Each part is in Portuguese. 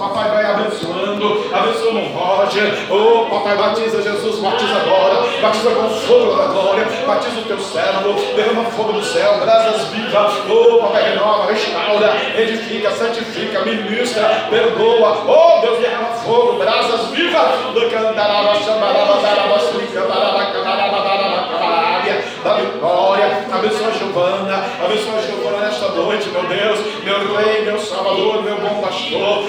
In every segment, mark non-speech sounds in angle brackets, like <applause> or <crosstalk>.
Papai vai abençoando, abençoa o Roger. Oh, papai, batiza Jesus, batiza agora. Batiza com fogo da glória. Batiza o teu servo, derrama fogo do céu, brasas vivas. Oh, papai, renova, restaura, edifica, santifica, ministra, perdoa. Oh, Deus, derrama fogo, brasas vivas. Cantarava, chamarava, darava, cantarava, cantarava, darava, da vitória. Abençoa a Giovana, abençoa meu Deus, meu Rei, meu Salvador, meu bom pastor,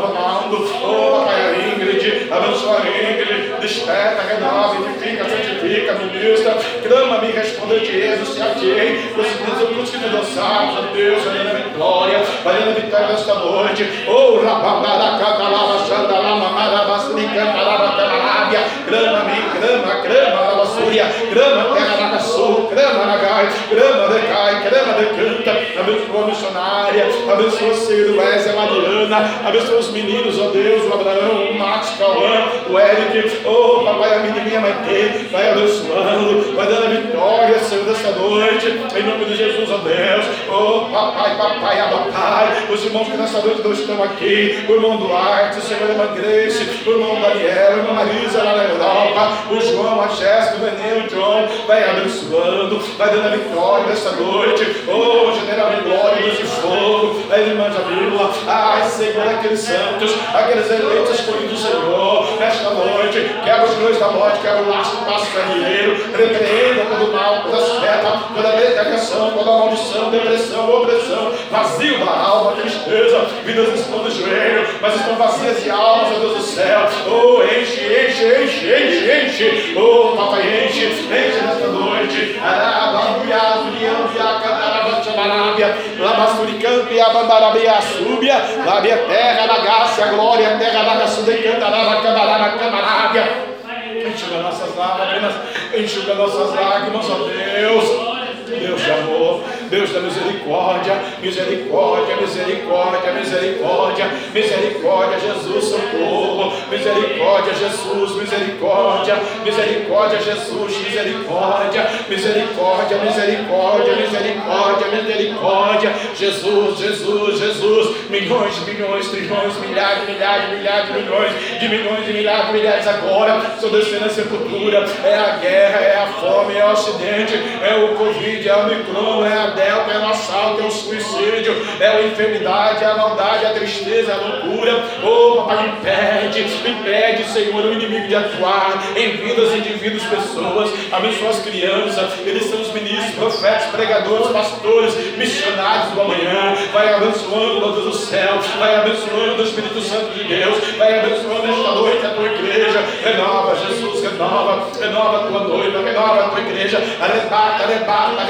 Ronaldo, oh, a Ingrid, abençoa Ingrid, desperta, renova, edifica, santifica, ministra, clama-me, responda-te, anunciar-te-ei, os que me dançaram, meu Deus, tá? a minha vitória, valendo vitória nesta noite, oh, rababaracata, lava, xanda, lama, marabas, licanta, lava, camarábia, clama-me, fúria, grama terraraçou, grama nagai, grama decai, grama decanta, abençoa a missionária, abençoa a Siruésia, a Mariana, abençoa os meninos, ó Deus, o Abraão, o Max, o Cauã, o Eric, ô oh, papai, a menininha vai ter, vai abençoando, vai dando a vitória, Senhor, dessa noite, em nome de Jesus, ó oh Deus, ô papai, papai, abapai, os irmãos que nessa noite não estão aqui, o irmão Duarte, o Senhor Irmã o irmão Daniel, a irmã Marisa lá na Europa, o João, a Jéssica, o Benito, dentro, John, vai abençoando, vai dando a vitória nesta noite, oh, general de glória, luz de fogo, a irmã Jamila, ai Senhor, aqueles santos, aqueles eleitos escolhidos do Senhor, nesta noite, quebra os dois da morte, quebra o laço do passo carreiro, repreenda todo mal, toda seta, toda negação, toda maldição, depressão, opressão, vazio da alma, tristeza, vidas estão do joelho, mas estão vazias de almas, meu Deus do céu, oh, enche, enche, enche, enche, enche, oh, papai, enche noite, enche nesta noite, Arababuiazo, Liandia, a Labasturicanta e Abandarabia, Súbia, Labia, terra da Gácia, glória, terra da Gaçudecantaraba, Candaraba, Candarabia, enxuga nossas lágrimas, enxuga nossas lágrimas, ó Deus. Deus de amor, Deus da misericórdia, misericórdia, misericórdia, misericórdia, misericórdia, Jesus, socorro, misericórdia, Jesus, misericórdia, misericórdia, Jesus, misericórdia, misericórdia, misericórdia, misericórdia, misericórdia, Jesus, Jesus, Jesus, milhões, milhões, trilhões, milhares, milhares, milhares, milhões, de milhões e milhares, milhares agora, são descendo a sepultura, é a guerra, é a fome, é o acidente, é o Covid. Covid, é o micron, é a delta, é o assalto, é o suicídio, é a enfermidade, é a maldade, é a tristeza, é a loucura. Oh, papai, impede, impede, Senhor, é o inimigo de atuar em vidas, indivíduos, pessoas. Abençoa as crianças, eles são os ministros, profetas, pregadores, pastores, missionários do amanhã. Vai abençoando, meu Deus do céu, vai abençoando o Espírito Santo de Deus, vai abençoando esta noite a tua igreja. Renova, Jesus, renova, renova a tua noiva, renova a tua igreja. Arrebata, arrebata,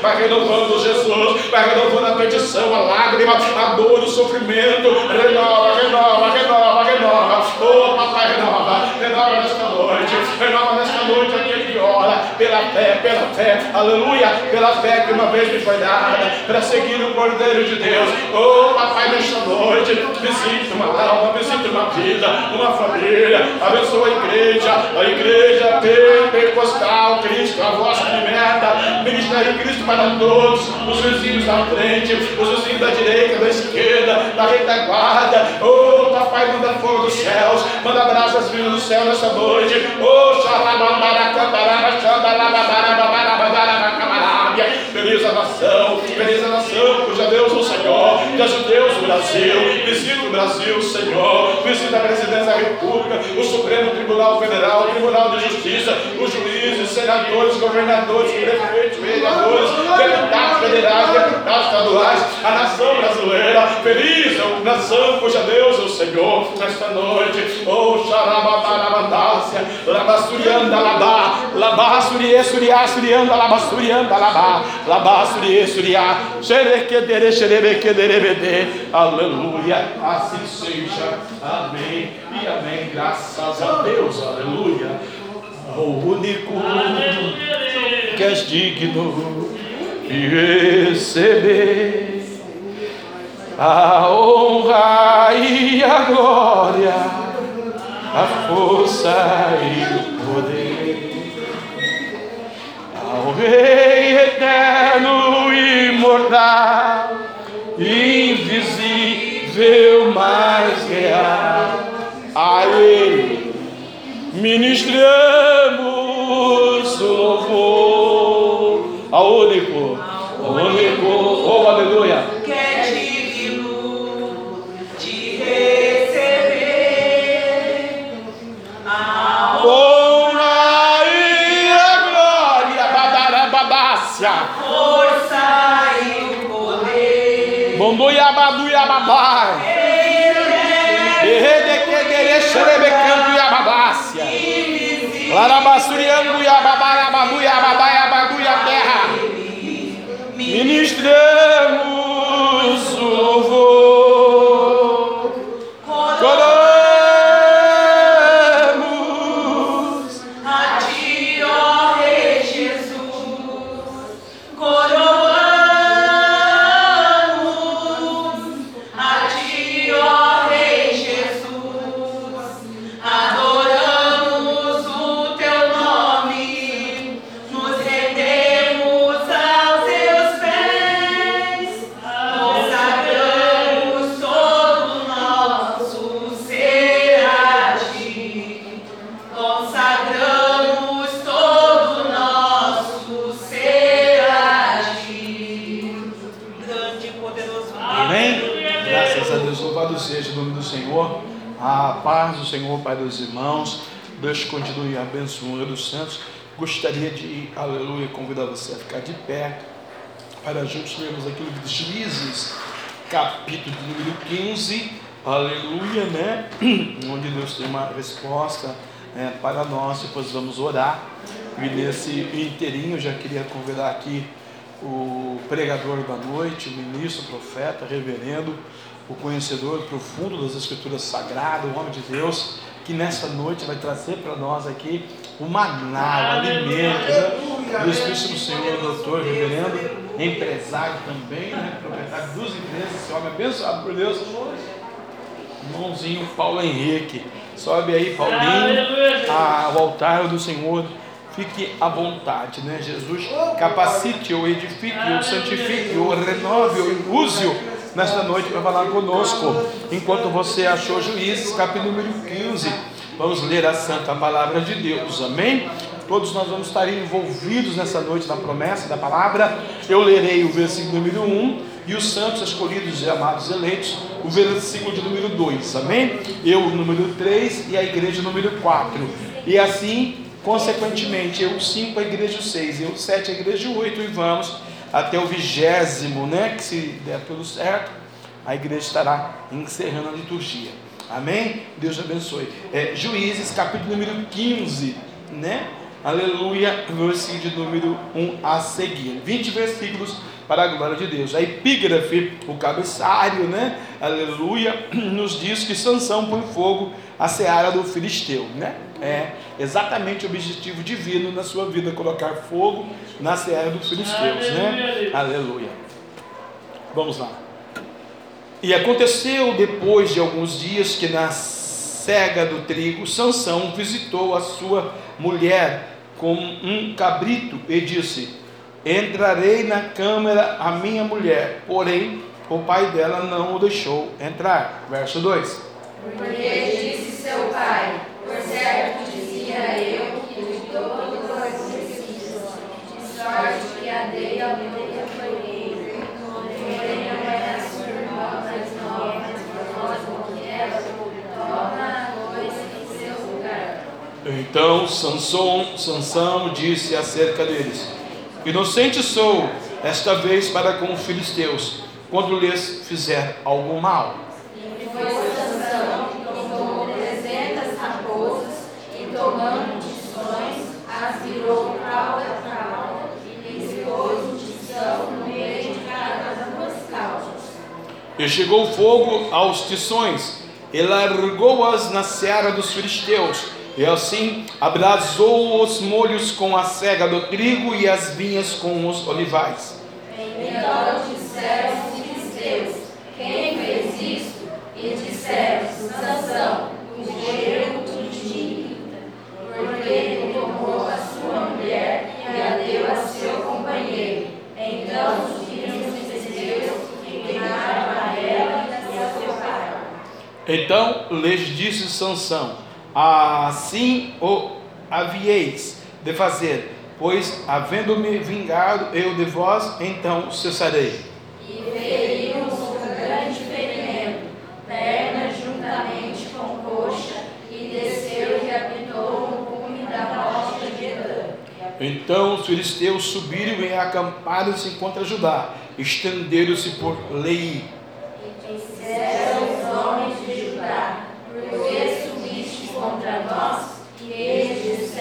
vai renovando Jesus, vai renovando a petição, a lágrima, a dor, o sofrimento, renova. pela fé, pela fé, aleluia, pela fé que uma vez me foi dada, para seguir o Cordeiro de Deus. Oh, papai, nesta noite, visite uma alma, visite uma vida, uma família, abençoa a igreja, a igreja pentecostal, Cristo, a voz liberta, ministério Cristo para todos, os vizinhos da frente, os vizinhos da direita, da esquerda, da retaguarda, oh, papai, manda fogo dos céus, manda brasas vindo do céu nesta noite, oh, xalabambaracambarabacham, baraba baraba baraba baraba Feliz a nação, feliz a nação, cuja Deus é o Senhor, que Deus o Brasil, visita o Brasil, Senhor, visita a presidência da República, o Supremo Tribunal Federal, o Tribunal de Justiça, os juízes, senadores, governadores, prefeitos, vereadores, deputados federais, deputados estaduais, a nação brasileira, feliz é a nação, cuja Deus é o Senhor, nesta noite, oh xarababarabandácia, labasturianda labá, labá, suriê, suriá, suriando, labasturianda labá. Labá, Surie, Suriá, Xerequedere, Xerebequederebede, aleluia, assim seja, amém e amém, graças a Deus, aleluia, o único que és digno de receber a honra e a glória, a força e o poder ao Rei eterno imortal, invisível, mas real, a Ele ministramos o louvor. Ao único, ao único, oh aleluia Yabadu Yababai. Erredequedere xerebecando Yababácia. Larabasturiando Yababai, Yababu, Yababai, Yabadu, Pai dos irmãos. Deus continue abençoando os santos. Gostaria de, aleluia, convidar você a ficar de pé para juntos lermos aquilo de Juízes, capítulo número 15, aleluia, né? <clears throat> Onde Deus tem uma resposta é, para nós, depois vamos orar. E nesse inteirinho, já queria convidar aqui o pregador da noite, o ministro, o profeta, reverendo, o conhecedor profundo das Escrituras Sagradas, o homem de Deus, que nessa noite vai trazer para nós aqui o maná, o alimento né? do Espírito do Senhor, doutor, reverendo, empresário também, né? proprietário dos empresas, esse homem abençoado por Deus. Irmãozinho Paulo Henrique, sobe aí, Paulinho, ao altar do Senhor. Fique à vontade, né? Jesus capacite-o, edifique-o, santifique-o, renove-o, use-o nesta noite para falar conosco. Enquanto você achou Juízes, capítulo número 15, vamos ler a santa palavra de Deus, amém? Todos nós vamos estar envolvidos nessa noite na promessa da palavra. Eu lerei o versículo número 1 e os santos escolhidos e amados eleitos, o versículo de número 2, amém? Eu, número 3 e a igreja número 4. E assim, consequentemente, eu 5, a igreja 6, eu 7, a igreja 8 e vamos até o vigésimo, né? Que se der tudo certo, a igreja estará encerrando a liturgia. Amém? Deus abençoe. É, Juízes, capítulo número 15, né? Aleluia, versículo de número 1 a seguir. 20 versículos para a glória de Deus. A epígrafe, o cabeçário, né? Aleluia, nos diz que Sansão põe fogo à seara do filisteu, né? É exatamente o objetivo divino na sua vida, colocar fogo na seara dos filisteus, né? Aleluia. Vamos lá. E aconteceu depois de alguns dias que na cega do trigo, Sansão visitou a sua mulher com um cabrito e disse: Entrarei na câmara a minha mulher, porém o pai dela não o deixou entrar. Verso 2. Porque disse seu pai: Por certo dizia eu que de todos os requisitos, de sorte que a dei ao meu companheiro, porém é a sua irmã mais nova, famosa que ela, torna a coisa em seu lugar. Então Sansão, Sansão disse acerca deles: Inocente sou esta vez para com os filisteus, quando lhes fizer algum mal. E foi Sansão que tomou trezentas raposas e tomou E chegou fogo aos tições, e largou-as na seara dos filisteus. E assim abrasou os molhos com a cega do trigo e as vinhas com os olivais. Então disseram os filisteus: Quem fez isto? E disseram: Sansão, o guerreiro tudimita, porque ele tomou a sua mulher e a deu a seu companheiro. Então os filhos dos filisteus queimaram a ela e a seu pai. Então lhes disse Sansão: Assim o havieis de fazer, pois havendo-me vingado eu de vós, então cessarei. E feriu-os com grande ferimento, perna juntamente com coxa, e desceu e habitou no cume da rocha de Edã. Então os filisteus subiram e acamparam-se contra Judá, estenderam-se por Lei. E disseram os homens contra nós? E eles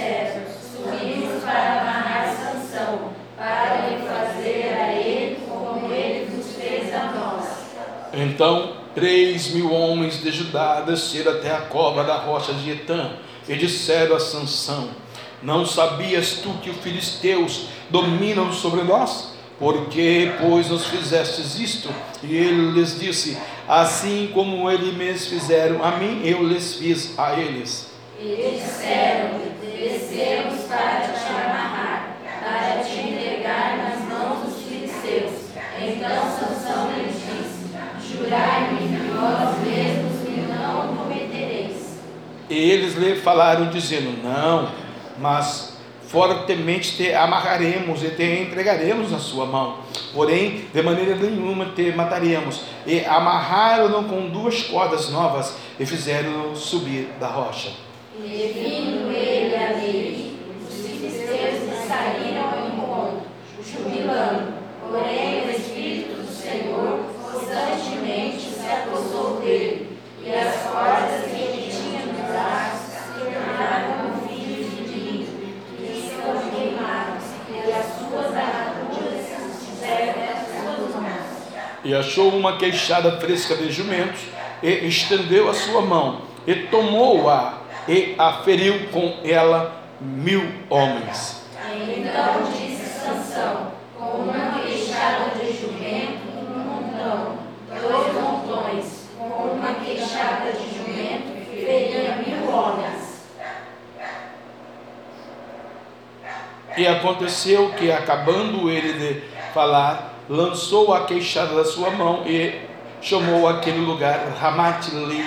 Subimos para amarrar Sansão, para lhe fazer a ele como fez a nós. Então três mil homens de Judá desceram até a cova da rocha de Etã e disseram a Sansão: Não sabias tu que os filisteus dominam sobre nós? Por que, pois, nos fizestes isto? E ele lhes disse: Assim como eles fizeram a mim, eu lhes fiz a eles. E disseram: Descemos para te amarrar, para te entregar nas mãos dos filisteus. Então Sansão lhes disse: Jurai-me que vós mesmos me não cometereis. E eles lhe falaram, dizendo: Não, mas fortemente te amarraremos e te entregaremos na sua mão. Porém, de maneira nenhuma te mataremos. E amarraram-no com duas cordas novas e fizeram-no subir da rocha. E vindo ele a Leí, os filisteus saíram ao encontro, jubilando. Porém, E achou uma queixada fresca de jumentos, e estendeu a sua mão, e tomou-a, e a feriu com ela mil homens. Então disse Sansão, com uma queixada de jumento, um montão, dois montões, com uma queixada de jumento, feria mil homens. E aconteceu que, acabando ele de falar, lançou a queixada da sua mão e chamou aquele lugar Ramat-Lei.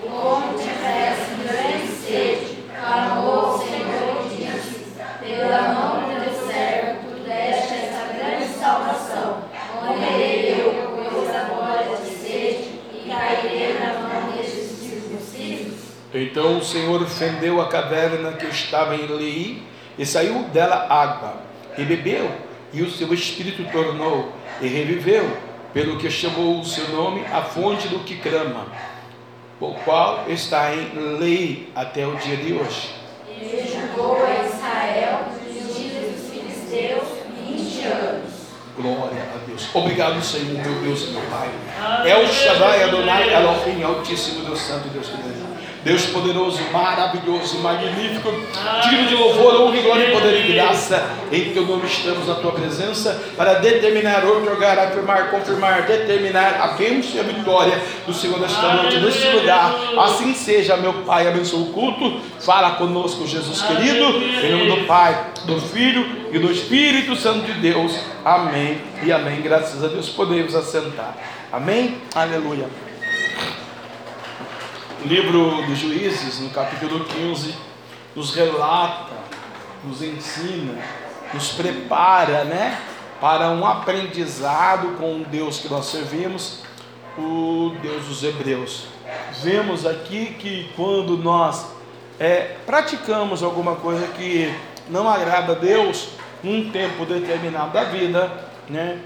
Como tivesse grande sede, clamou ao Senhor e disse: Pela mão do servo, tu deste grande salvação. Eu, pois agora de sede, e cairei na mão destes. Então o Senhor fendeu a caverna que estava em Lei, e saiu dela água, e bebeu, e o seu espírito tornou, e reviveu, pelo que chamou o seu nome a fonte do que clama, o qual está em lei até o dia de hoje. Ele julgou a Israel nos dias dos filisteus 20 anos. Glória a Deus. Obrigado, Senhor, meu Deus e meu Pai. É o Shaddai Adonai Elohim, Altíssimo Deus Santo, Deus Grande. Deus poderoso, maravilhoso, magnífico, digno de louvor, honra glória, poder e graça. Em teu nome estamos na tua presença para determinar, otorgar, afirmar, confirmar, determinar a bênção e a vitória do Senhor nesta noite, neste lugar. Assim seja, meu Pai, abençoa o culto. Fala conosco, Jesus querido, em nome do Pai, do Filho e do Espírito Santo de Deus. Amém e amém. Graças a Deus podemos assentar. Amém? Aleluia. O livro dos Juízes, no capítulo 15, nos relata, nos ensina, nos prepara, né, para um aprendizado com o Deus que nós servimos, o Deus dos Hebreus. Vemos aqui que quando nós é, praticamos alguma coisa que não agrada a Deus, num tempo determinado da vida, né,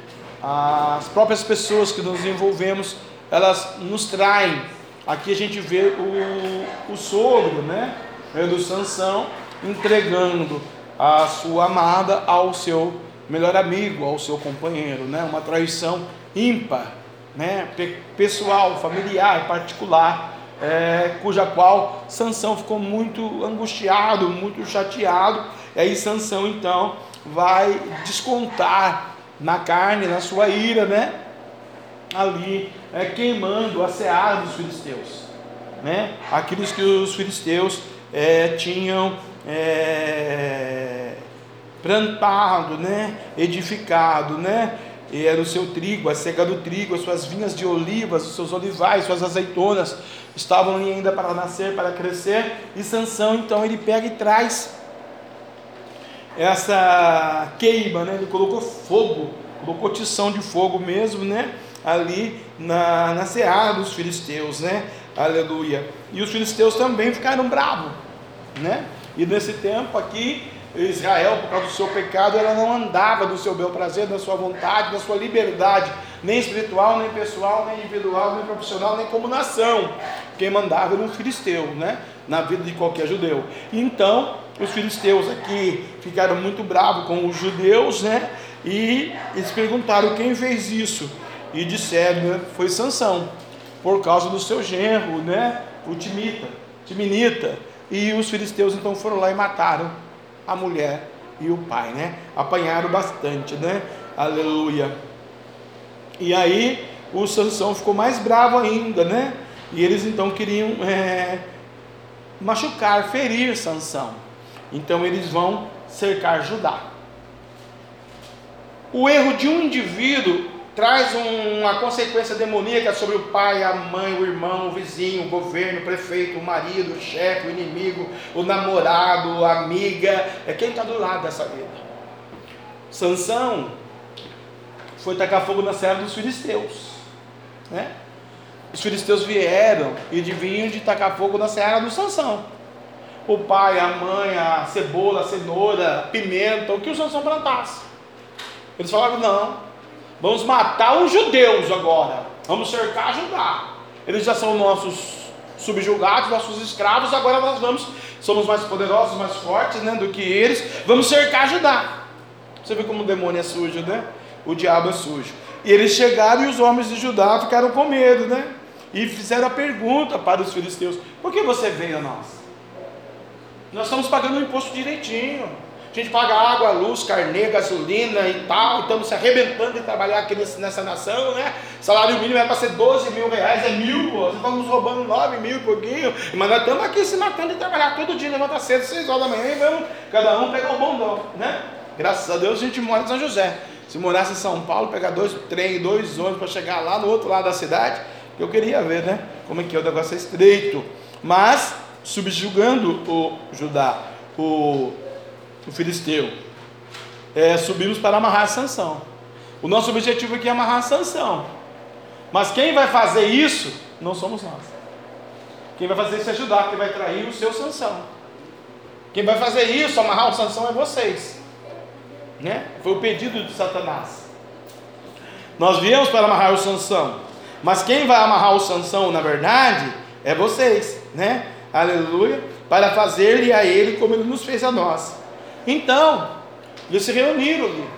as próprias pessoas que nos envolvemos, elas nos traem Aqui a gente vê o, o sogro, né, do Sansão, entregando a sua amada ao seu melhor amigo, ao seu companheiro, né, uma traição ímpar. né, pessoal, familiar, particular, é, cuja qual Sansão ficou muito angustiado, muito chateado. E aí Sansão então vai descontar na carne, na sua ira, né? Ali é, queimando a seara dos filisteus, né? Aqueles que os filisteus é, tinham é, plantado, né? Edificado, né? E era o seu trigo, a cega do trigo, as suas vinhas de olivas, os seus olivais, suas azeitonas estavam ali ainda para nascer, para crescer. E Sansão então ele pega e traz essa queima, né? Ele colocou fogo, colocou tição de fogo mesmo, né? Ali na, na seara dos filisteus, né? Aleluia. E os filisteus também ficaram bravos, né? E nesse tempo aqui, Israel, por causa do seu pecado, ela não andava do seu bel prazer, da sua vontade, da sua liberdade, nem espiritual, nem pessoal, nem individual, nem profissional, nem como nação. Quem mandava era um filisteu, né? Na vida de qualquer judeu. Então, os filisteus aqui ficaram muito bravos com os judeus, né? E eles perguntaram quem fez isso. E disseram, né? Foi Sansão, por causa do seu genro, né? O Timita, Timinita. E os filisteus então foram lá e mataram a mulher e o pai, né? Apanharam bastante, né? Aleluia. E aí o Sansão ficou mais bravo ainda, né? E eles então queriam é, machucar, ferir Sansão. Então eles vão cercar Judá. O erro de um indivíduo traz uma consequência demoníaca sobre o pai, a mãe, o irmão, o vizinho, o governo, o prefeito, o marido, o chefe, o inimigo, o namorado, a amiga, é quem está do lado dessa vida. Sansão foi tacar fogo na serra dos filisteus, né? Os filisteus vieram e vinham de tacar fogo na serra do Sansão o pai, a mãe, a cebola, a cenoura, a pimenta, o que o Sansão plantasse. Eles falaram: não, vamos matar os judeus agora, vamos cercar Judá. Eles já são nossos subjugados, nossos escravos, agora nós vamos, somos mais poderosos, mais fortes né, do que eles, vamos cercar Judá. Você vê como o demônio é sujo, né? O diabo é sujo. E eles chegaram e os homens de Judá ficaram com medo, né? E fizeram a pergunta para os filisteus: por que você veio a nós? Nós estamos pagando o imposto direitinho. A gente paga água, luz, carnê, gasolina e tal. Estamos se arrebentando de trabalhar aqui nessa nação, né? Salário mínimo é para ser 12 mil reais, é mil, pô. Nós estamos roubando 9 mil e pouquinho. Mas nós estamos aqui se matando de trabalhar todo dia, levanta cedo, 6 horas da manhã e vamos cada um pegar o bondão, né? Graças a Deus a gente mora em São José. Se morasse em São Paulo, pegar dois trem, dois ônibus para chegar lá no outro lado da cidade, eu queria ver, né? Como é que é o negócio é estreito. Mas subjugando o Judá, o, o filisteu. É, subimos para amarrar a sanção. O nosso objetivo aqui é amarrar a sanção. Mas quem vai fazer isso não somos nós. Quem vai fazer isso é Judá, que vai trair o seu sanção. Quem vai fazer isso, amarrar o sanção, é vocês. Né? Foi o pedido de Satanás. Nós viemos para amarrar o sanção. Mas quem vai amarrar o sanção, na verdade, é vocês, né? aleluia, para fazer-lhe a ele como ele nos fez a nós. Então, eles se reuniram ali,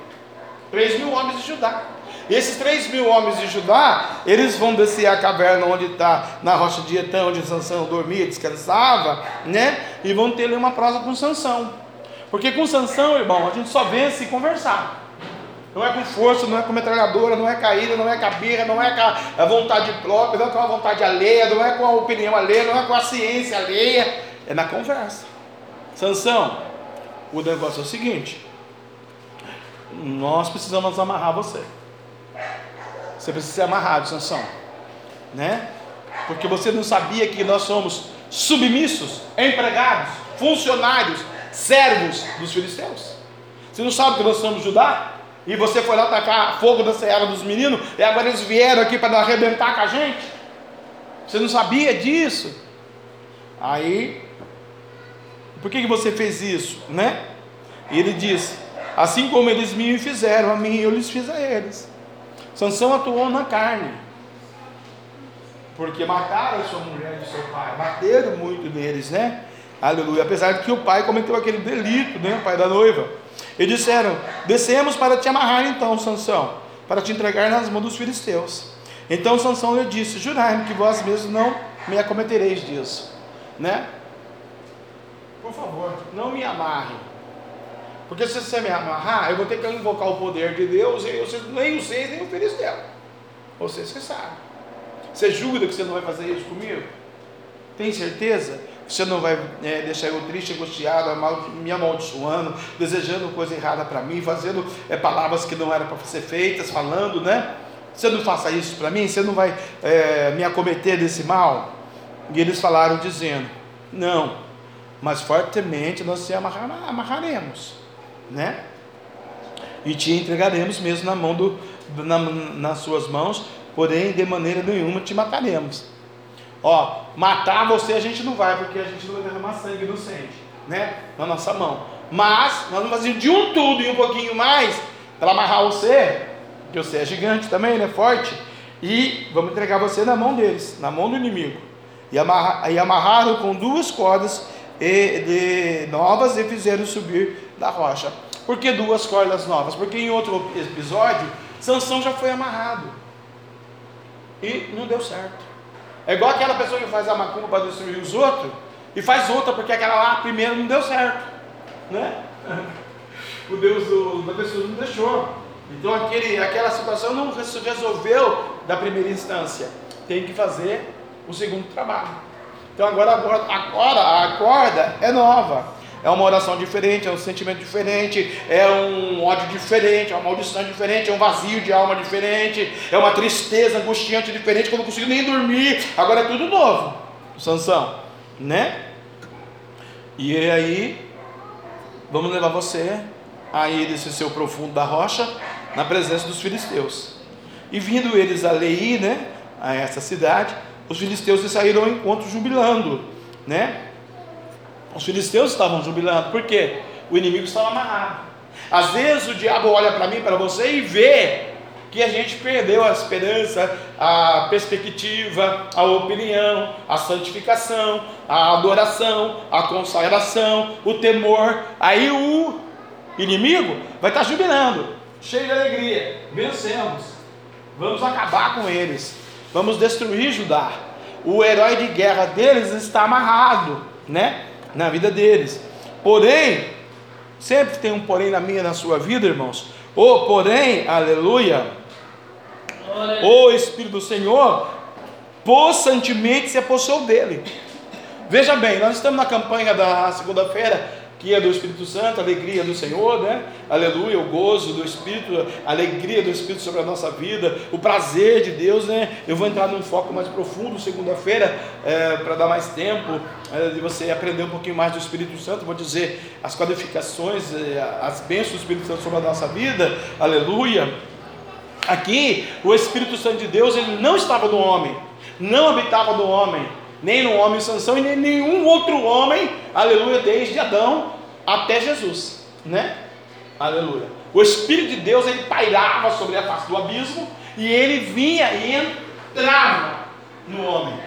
três mil homens de Judá. E esses três mil homens de Judá, eles vão descer a caverna onde está, na rocha de Etã, onde Sansão dormia, descansava, né? E vão ter ali uma prosa com Sansão. Porque com Sansão, irmão, a gente só vence conversar. Não é com força, não é com metralhadora, não é caída, não é com a birra, não é com a vontade própria, não é com a vontade alheia, não é com a opinião alheia, não é com a ciência alheia. É na conversa. Sansão, o negócio é o seguinte: nós precisamos amarrar você. Você precisa ser amarrado, Sansão. Né? Porque você não sabia que nós somos submissos, empregados, funcionários, servos dos filisteus. Você não sabe que nós somos Judá? E você foi lá tacar fogo na seara dos meninos, e agora eles vieram aqui para arrebentar com a gente. Você não sabia disso? Aí, por que, que você fez isso, né? E ele disse: Assim como eles me fizeram a mim, eu lhes fiz a eles. Sansão atuou na carne, porque mataram sua mulher e seu pai, bateram muito neles, né? Aleluia. Apesar de que o pai cometeu aquele delito, né? O pai da noiva. E disseram: Descemos para te amarrar então, Sansão, para te entregar nas mãos dos filisteus. Então Sansão lhe disse: Jurai-me que vós mesmos não me acometereis disso, né? Por favor, não me amarre. Porque se você me amarrar, eu vou ter que invocar o poder de Deus e vocês, nem vocês, nem o filisteu. Vocês que sabem. Você jura que você não vai fazer isso comigo? Tem certeza? Você não vai é, deixar eu triste, angustiado, me amaldiçoando, desejando coisa errada para mim, fazendo é, palavras que não eram para ser feitas, falando, né? Você não faça isso para mim, você não vai é, me acometer desse mal? E eles falaram dizendo: Não, mas fortemente nós te amarrar, amarraremos, né? E te entregaremos mesmo na mão do, na, nas suas mãos, porém de maneira nenhuma te mataremos. Ó, matar você a gente não vai, porque a gente não vai derramar sangue inocente, né? Na nossa mão. Mas nós vamos fazer de um tudo e um pouquinho mais para amarrar você, que você é gigante também, né? Forte. E vamos entregar você na mão deles, na mão do inimigo. E, amarra, e amarraram com duas cordas e, de, novas e fizeram subir da rocha. Por que duas cordas novas? Porque em outro episódio, Sansão já foi amarrado. E não deu certo. É igual aquela pessoa que faz a macumba para destruir os outros e faz outra porque aquela lá primeiro não deu certo, né? <laughs> O Deus da pessoa não deixou. Então aquele, aquela situação não se resolveu da primeira instância. Tem que fazer o segundo trabalho. Então agora, agora, a corda é nova. É uma oração diferente, é um sentimento diferente, é um ódio diferente, é uma maldição diferente, é um vazio de alma diferente, é uma tristeza angustiante diferente, que eu não consigo nem dormir. Agora é tudo novo, Sansão, né? E aí, vamos levar você aí desse seu profundo da rocha, na presença dos filisteus. E vindo eles a Lei, né, a essa cidade, os filisteus saíram ao encontro jubilando, né? Os filisteus estavam jubilando, por quê? O inimigo estava amarrado. Às vezes o diabo olha para mim, para você e vê que a gente perdeu a esperança, a perspectiva, a opinião, a santificação, a adoração, a consagração, o temor. Aí o inimigo vai estar jubilando, cheio de alegria. Vencemos, vamos acabar com eles, vamos destruir Judá. O herói de guerra deles está amarrado, né? na vida deles. Porém, sempre tem um porém na minha na sua vida, irmãos. O porém, aleluia, o Espírito do Senhor possantemente se apossou dele. Veja bem, nós estamos na campanha da segunda-feira que é do Espírito Santo, alegria do Senhor, né? Aleluia, o gozo do Espírito, a alegria do Espírito sobre a nossa vida, o prazer de Deus, né? Eu vou entrar num foco mais profundo segunda-feira, é, para dar mais tempo é, de você aprender um pouquinho mais do Espírito Santo. Vou dizer as qualificações, é, as bênçãos do Espírito Santo sobre a nossa vida, aleluia. Aqui, o Espírito Santo de Deus, ele não estava no homem, não habitava no homem nem no homem Sansão e nem nenhum outro homem, aleluia, desde Adão até Jesus, né? Aleluia. O Espírito de Deus ele pairava sobre a face do abismo e ele vinha e entrava no homem.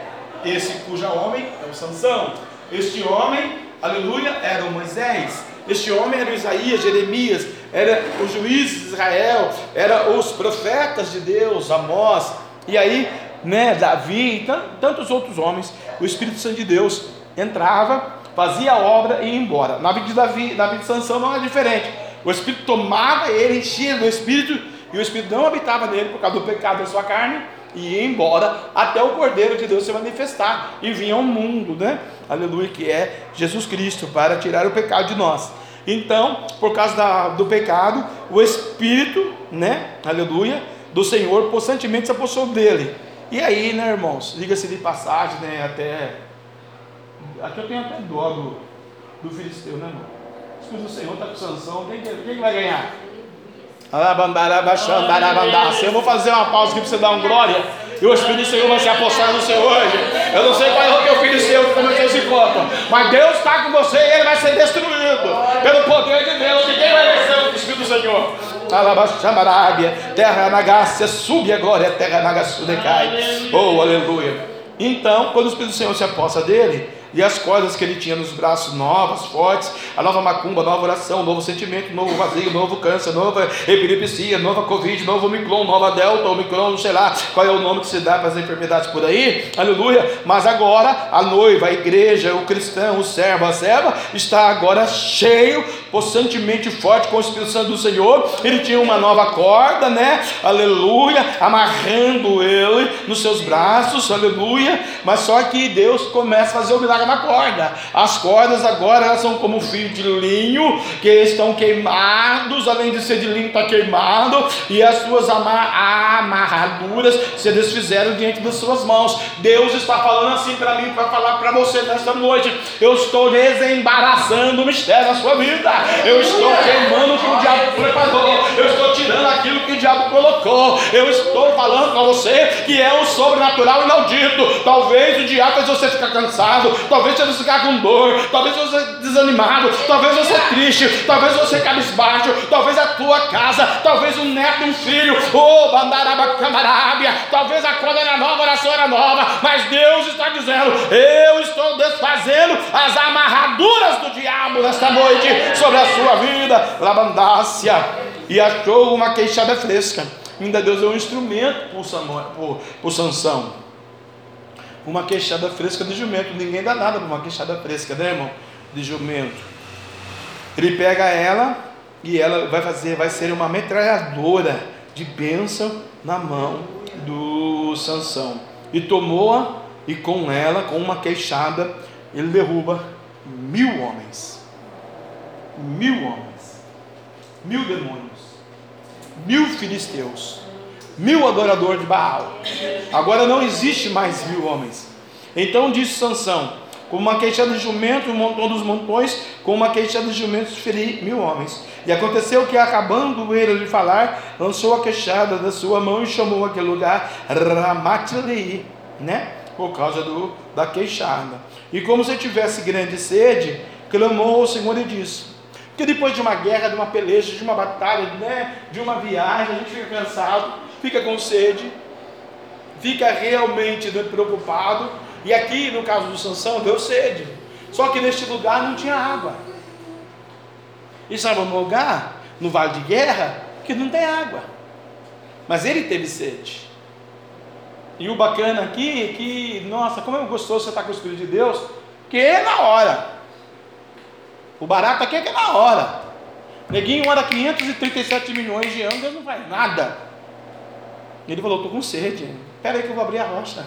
Esse cuja homem é o Sansão. Este homem, aleluia, era o Moisés. Este homem era o Isaías, Jeremias, era os juízes de Israel, era os profetas de Deus, Amós. E aí né, Davi e tantos outros homens, o Espírito Santo de Deus entrava, fazia a obra e ia embora. Na vida de Davi, na vida de Sansão não é diferente. O Espírito tomava ele, enchia do Espírito, e o Espírito não habitava nele por causa do pecado da sua carne, e ia embora até o Cordeiro de Deus se manifestar e vinha ao mundo, né? Aleluia, que é Jesus Cristo, para tirar o pecado de nós. Então, por causa da, do pecado, o Espírito, né? Aleluia, do Senhor, constantemente se apossou dele. E aí, né, irmãos? Liga-se de passagem, né? Até. Aqui eu tenho até dó do, do filisteu, né, irmão? O Espírito do Senhor está com sanção. Quem, quem vai ganhar? Eu vou fazer uma pausa aqui para você dar um glória. E o Espírito do Senhor vai se apossar no seu hoje. Eu não sei qual é o teu filisteu que cometeu esse copo. Mas Deus está com você e ele vai ser destruído. Pelo poder de Deus. Quem vai vencer o Espírito do Senhor? Alabaxamarábia, terra nagácia, sube a glória, terra nagassu decai. Oh, aleluia. Então, quando o Espírito do Senhor se aposta dele, e as cordas que ele tinha nos braços novas, fortes, a nova macumba, nova oração, novo sentimento, novo vazio, novo câncer, nova epilepsia, nova covid, novo omicron, nova delta, omicron, sei lá qual é o nome que se dá para as enfermidades por aí, aleluia. Mas agora a noiva, a igreja, o cristão, o servo, a serva está agora cheio, possantemente forte com o Espírito Santo do Senhor. Ele tinha uma nova corda, né? Aleluia, amarrando ele nos seus braços, aleluia. Mas só que Deus começa a fazer o milagre na corda. As cordas agora elas são como fio de linho que estão queimados, além de ser de linho está queimado e as suas amarraduras se desfizeram diante das suas mãos. Deus está falando assim para mim, para falar para você nesta noite. Eu estou desembaraçando o mistério da sua vida. Eu estou queimando o que o diabo preparou. Eu estou tirando aquilo que o diabo colocou. Eu estou falando para você que é o sobrenatural inaudito. Talvez o diabo fez você ficar cansado, talvez você ficar com dor, talvez você desanimado, talvez você triste, talvez você cabisbaixo, talvez a tua casa, talvez um neto, um filho, oh, bandaraba, camarábia, talvez a coisa era nova, a oração era nova, mas Deus está dizendo: Eu estou desfazendo as amarraduras do diabo nesta noite sobre a sua vida, labandácia, e achou uma queixada fresca. Ainda Deus deu um instrumento para Sansão uma queixada fresca de jumento. Ninguém dá nada para uma queixada fresca, né, irmão? De jumento. Ele pega ela e ela vai fazer, vai ser uma metralhadora de bênção na mão do Sansão. E tomou-a e com ela, com uma queixada, ele derruba mil homens. Mil homens. Mil demônios. Mil filisteus mil adoradores de Baal. Agora não existe mais mil homens. Então disse Sansão, com uma queixada de jumento, um montão dos montões, com uma queixada de jumento, feri mil homens. E aconteceu que, acabando ele de falar, lançou a queixada da sua mão e chamou aquele lugar Ramatlei, né? Por causa do, da queixada. E como se tivesse grande sede, clamou ao Senhor e disse: Porque depois de uma guerra, de uma peleja, de uma batalha, né? de uma viagem, a gente fica cansado fica com sede, fica realmente preocupado. E aqui, no caso do Sansão, deu sede. Só que neste lugar não tinha água. E estava no lugar, no vale de guerra, que não tem água. Mas ele teve sede. E o bacana aqui é que, nossa, como é gostoso você estar com o Espírito de Deus, que é na hora. O barato aqui é que é na hora. Neguinho ora 537 milhões de anos, Deus não faz nada. Ele falou, estou com sede. Espera aí que eu vou abrir a rocha.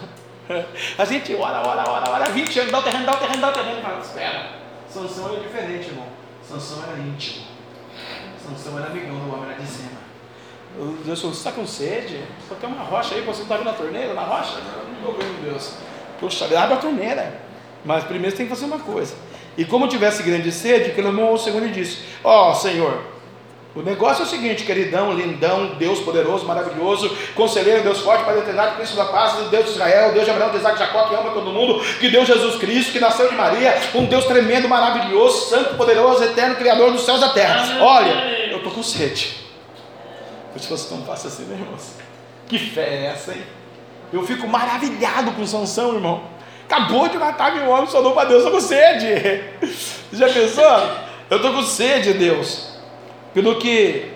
<laughs> A gente ora, ora, ora, ora, 20 anos, dá o terreno, dá o terreno, dá o terreno. Fala, espera. Sansão era diferente, irmão. Sansão era íntimo. Sansão era amigão do homem, era cima. Deus falou, você está com sede? Só tem uma rocha aí, você está vendo a torneira na rocha? Não estou vendo, Deus. Poxa, abre a torneira. Mas primeiro você tem que fazer uma coisa. E como tivesse grande sede, clamou ao Senhor e disse: Ó oh, Senhor, o negócio é o seguinte, queridão, lindão, Deus poderoso, maravilhoso, conselheiro, Deus forte, Pai eterno, Cristo da paz, Deus de Israel, Deus de Abraão, de Isaac, Jacó, que ama todo mundo, que Deus Jesus Cristo, que nasceu de Maria, um Deus tremendo, maravilhoso, santo, poderoso, eterno, criador dos céus e da terra. Olha, eu estou com sede. Se fosse tão fácil assim, né, irmãos? Que fé é essa, hein? Eu fico maravilhado com Sansão, irmão. Acabou de matar meu homem, só não para Deus, eu estou com sede. <laughs> Já pensou? Eu estou com sede, Deus pelo que,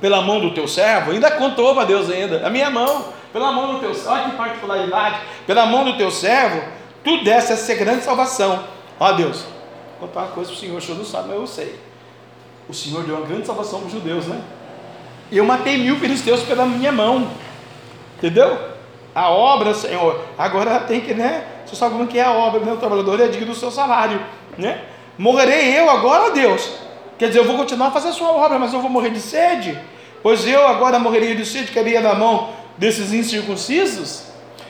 pela mão do teu servo, ainda contou para Deus ainda, a minha mão, pela mão do teu servo, olha que particularidade, pela mão do teu servo, tu desse essa grande salvação. Ó Deus, vou contar uma coisa para o Senhor, o Senhor não sabe, mas eu sei. O Senhor deu uma grande salvação para os judeus, né? Eu matei mil filisteus pela minha mão. Entendeu? A obra, Senhor, agora tem que, né? Você sabe como que é a obra, né? O trabalhador é digno do seu salário, né? Morrerei eu agora, Deus, Quer dizer, eu vou continuar a fazer a sua obra, mas eu vou morrer de sede. Pois eu agora morreria de sede, queria na mão desses incircuncisos.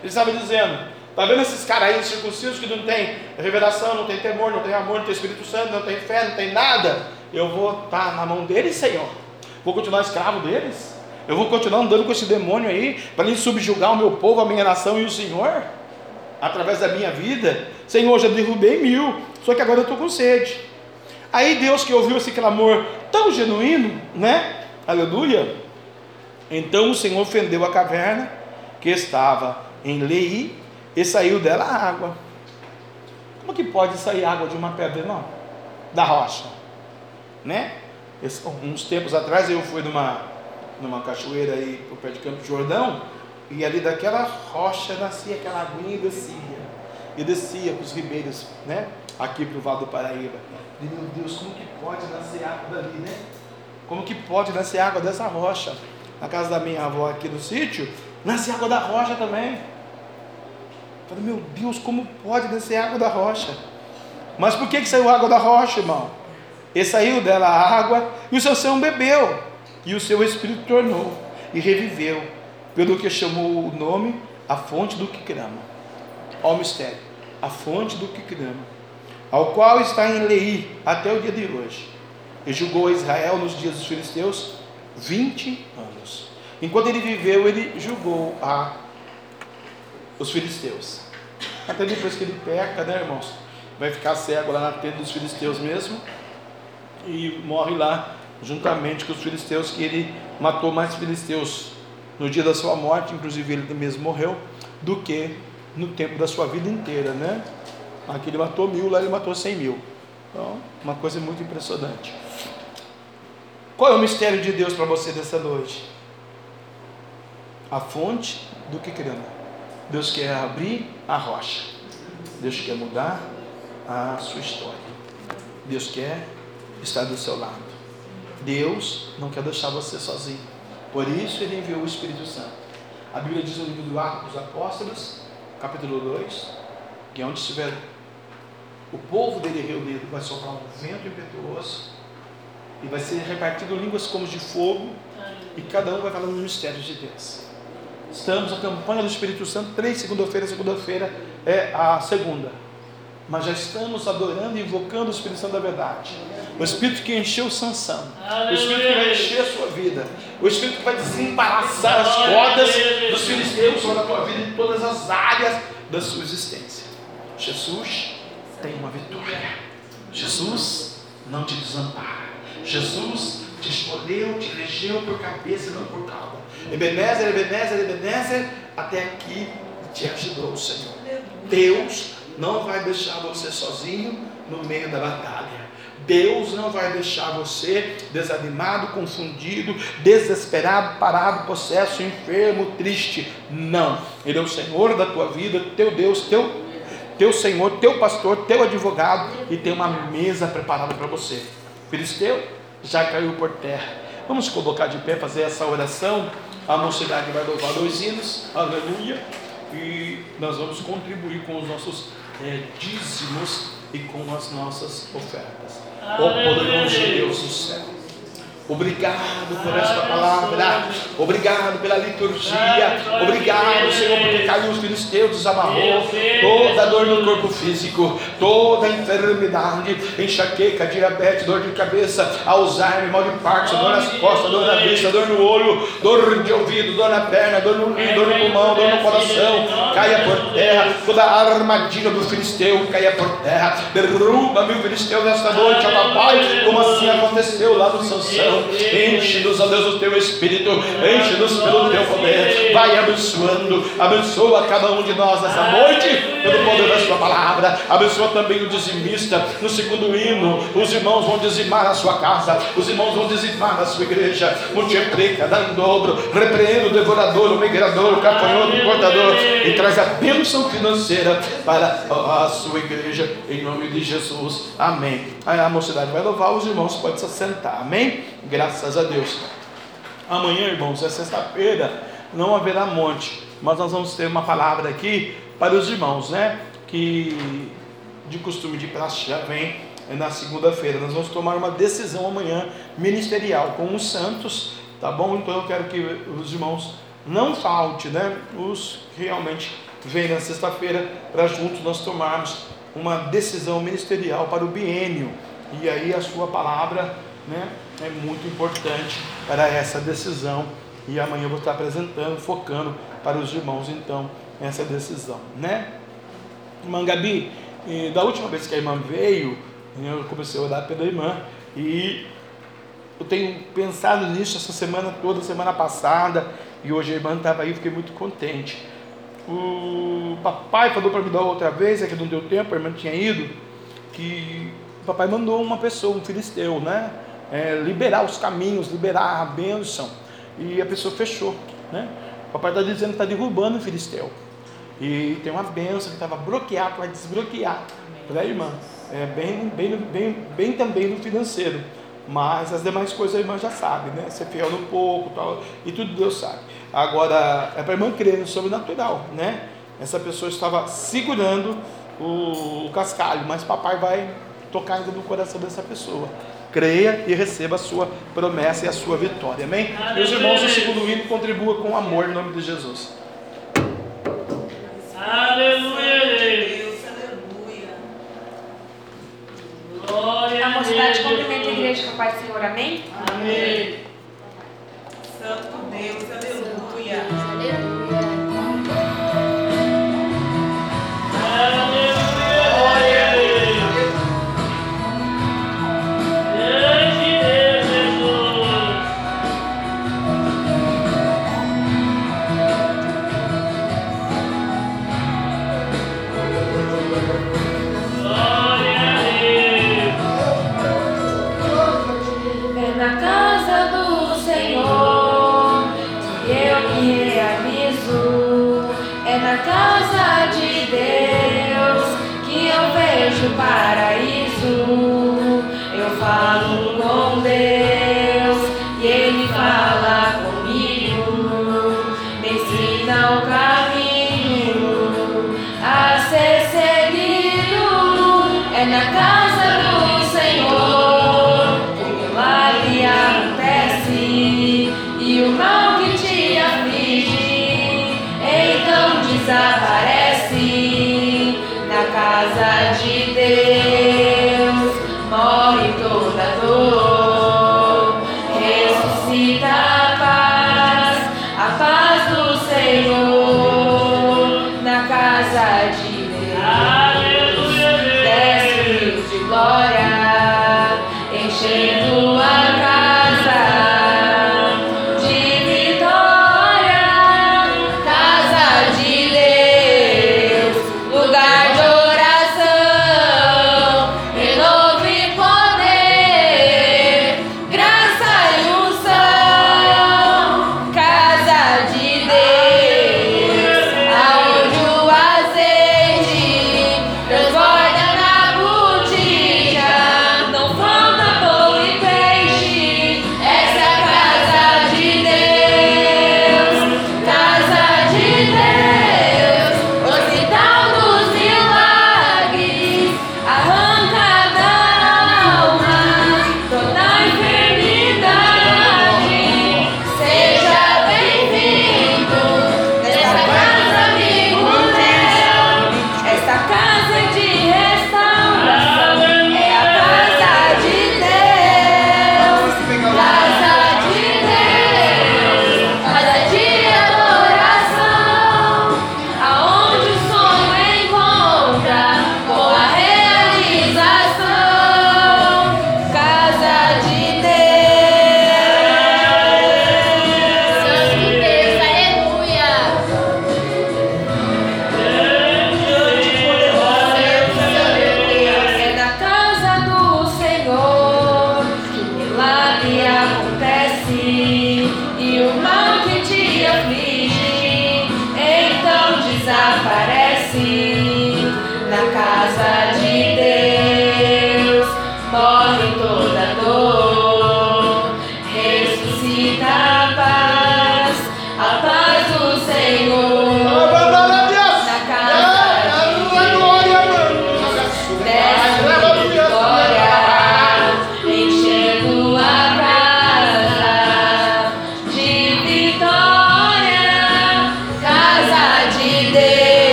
Ele estava dizendo: está vendo esses caras aí incircuncisos que não tem revelação, não tem temor, não tem amor, não tem Espírito Santo, não tem fé, não tem nada? Eu vou estar na mão deles, Senhor. Vou continuar escravo deles. Eu vou continuar andando com esse demônio aí para ele subjugar o meu povo, a minha nação e o Senhor através da minha vida. Senhor, já derrubei mil, só que agora eu estou com sede. Aí Deus que ouviu esse clamor tão genuíno, né? Aleluia. Então o Senhor fendeu a caverna que estava em Lei e saiu dela água. Como que pode sair água de uma pedra, não? Da rocha, né? Uns tempos atrás eu fui numa, numa cachoeira aí por perto de Campo Jordão e ali daquela rocha nascia aquela aguinha e descia. E descia para os ribeiros, né? Aqui para o Vale do Paraíba. E meu Deus, como que pode nascer água dali, né? Como que pode nascer água dessa rocha? Na casa da minha avó aqui no sítio, nasce água da rocha também. Falei, meu Deus, como pode nascer água da rocha? Mas por que, que saiu água da rocha, irmão? E saiu dela a água, e o seu ser bebeu, e o seu espírito tornou, e reviveu, pelo que chamou o nome, a fonte do que crama. Olha o mistério, a fonte do que crama, ao qual está em Lei até o dia de hoje, e julgou Israel nos dias dos filisteus 20 anos. Enquanto ele viveu, ele julgou a, os filisteus. Até depois que ele peca, né, irmãos? Vai ficar cego lá na tenda dos filisteus mesmo e morre lá juntamente com os filisteus que ele matou mais filisteus no dia da sua morte, inclusive ele mesmo morreu, do que no tempo da sua vida inteira, né? Aqui ele matou mil, lá ele matou cem mil. Então, uma coisa muito impressionante. Qual é o mistério de Deus para você dessa noite? A fonte do que crema. Deus quer abrir a rocha. Deus quer mudar a sua história. Deus quer estar do seu lado. Deus não quer deixar você sozinho. Por isso ele enviou o Espírito Santo. A Bíblia diz no livro do Atos dos Apóstolos, capítulo 2, que é onde estiver o povo dele reunido, vai soprar um vento impetuoso e vai ser repartido línguas como de fogo e cada um vai falando nos mistérios de Deus. Estamos na campanha do Espírito Santo, três segunda-feira, segunda-feira é a segunda. Mas já estamos adorando e invocando o Espírito Santo da verdade. O Espírito que encheu Sansão. O Espírito que vai encher a sua vida. O Espírito que vai desembaraçar as cordas dos filisteus sobre a tua vida em todas as áreas da sua existência. Jesus tem uma vitória. Jesus não te desampara. Jesus te escolheu, te elegeu por cabeça e não por cauda. Ebenezer, Ebenezer, Ebenezer, até aqui te ajudou o Senhor. Deus não vai deixar você sozinho no meio da batalha. Deus não vai deixar você desanimado, confundido, desesperado, parado, possesso, enfermo, triste. Não. Ele é o Senhor da tua vida, teu Deus, teu teu Senhor, teu pastor, teu advogado e tem uma mesa preparada para você. Filisteu já caiu por terra. Vamos colocar de pé, fazer essa oração. A mocidade vai louvar dois hinos, aleluia. E nós vamos contribuir com os nossos é, dízimos e com as nossas ofertas. Ó poderoso Deus do céu. Obrigado por esta palavra. Obrigado pela liturgia. Obrigado, Senhor, porque caiu os filisteus, desamarrou toda dor no corpo físico, toda enfermidade, enxaqueca, diabetes, dor de cabeça, Alzheimer, mal de Parkinson, dor nas costas, dor na vista, dor no olho, dor de ouvido, dor na perna, dor no dor no pulmão, dor no coração. Caia por terra, toda a armadilha do filisteu caia por terra. Derruba, meu filisteu, nesta noite, ó papai, como assim aconteceu lá no Sansão. Enche-nos, ó Deus, do teu Espírito, enche-nos pelo teu poder, vai abençoando, abençoa cada um de nós nessa noite, pelo poder da sua palavra, abençoa também o dizimista, no segundo hino, os irmãos vão dizimar a sua casa, os irmãos vão dizimar a sua igreja, multiplica, dá em dobro, repreenda o devorador, o migrador, o cafanhoto, o cortador, e traz a bênção financeira para a sua igreja, em nome de Jesus, amém. A mocidade vai louvar, os irmãos podem se assentar, amém? Graças a Deus. Amanhã, irmãos, é sexta-feira, não haverá monte, mas nós vamos ter uma palavra aqui para os irmãos, né? Que de costume de praxe já vem na segunda-feira. Nós vamos tomar uma decisão amanhã ministerial com os santos, tá bom? Então eu quero que os irmãos não falte, né? Os que realmente vêm na sexta-feira para juntos nós tomarmos uma decisão ministerial para o biênio. E aí a sua palavra, né? é muito importante para essa decisão. E amanhã eu vou estar apresentando, focando para os irmãos, então, essa decisão, né? Irmã Gabi, da última vez que a irmã veio, eu comecei a orar pela irmã e eu tenho pensado nisso essa semana toda, semana passada, e hoje a irmã estava aí, fiquei muito contente. O papai falou para me dar outra vez, é que não deu tempo, a irmã tinha ido, que o papai mandou uma pessoa, um filisteu, né? É, liberar os caminhos, liberar a bênção. E a pessoa fechou, né? O papai está dizendo que está derrubando o filisteu. E tem uma bênção que estava bloqueada, vai desbloquear para a irmã. É bem, bem, bem, bem também no financeiro. Mas as demais coisas a irmã já sabe, né? Ser fiel no pouco tal, e tudo Deus sabe. Agora, é para a irmã crer no sobrenatural, né? Essa pessoa estava segurando o, o cascalho, mas papai vai tocar ainda no coração dessa pessoa. Creia e receba a sua promessa e a sua vitória. Amém? Meus irmãos, o segundo hino contribua com amor em nome de Jesus. Aleluia. Deus, aleluia. Glória A a mocidade Deus. cumprimenta a igreja com a paz do Senhor, amém? Amém. Santo Deus, aleluia. Aleluia. Sita.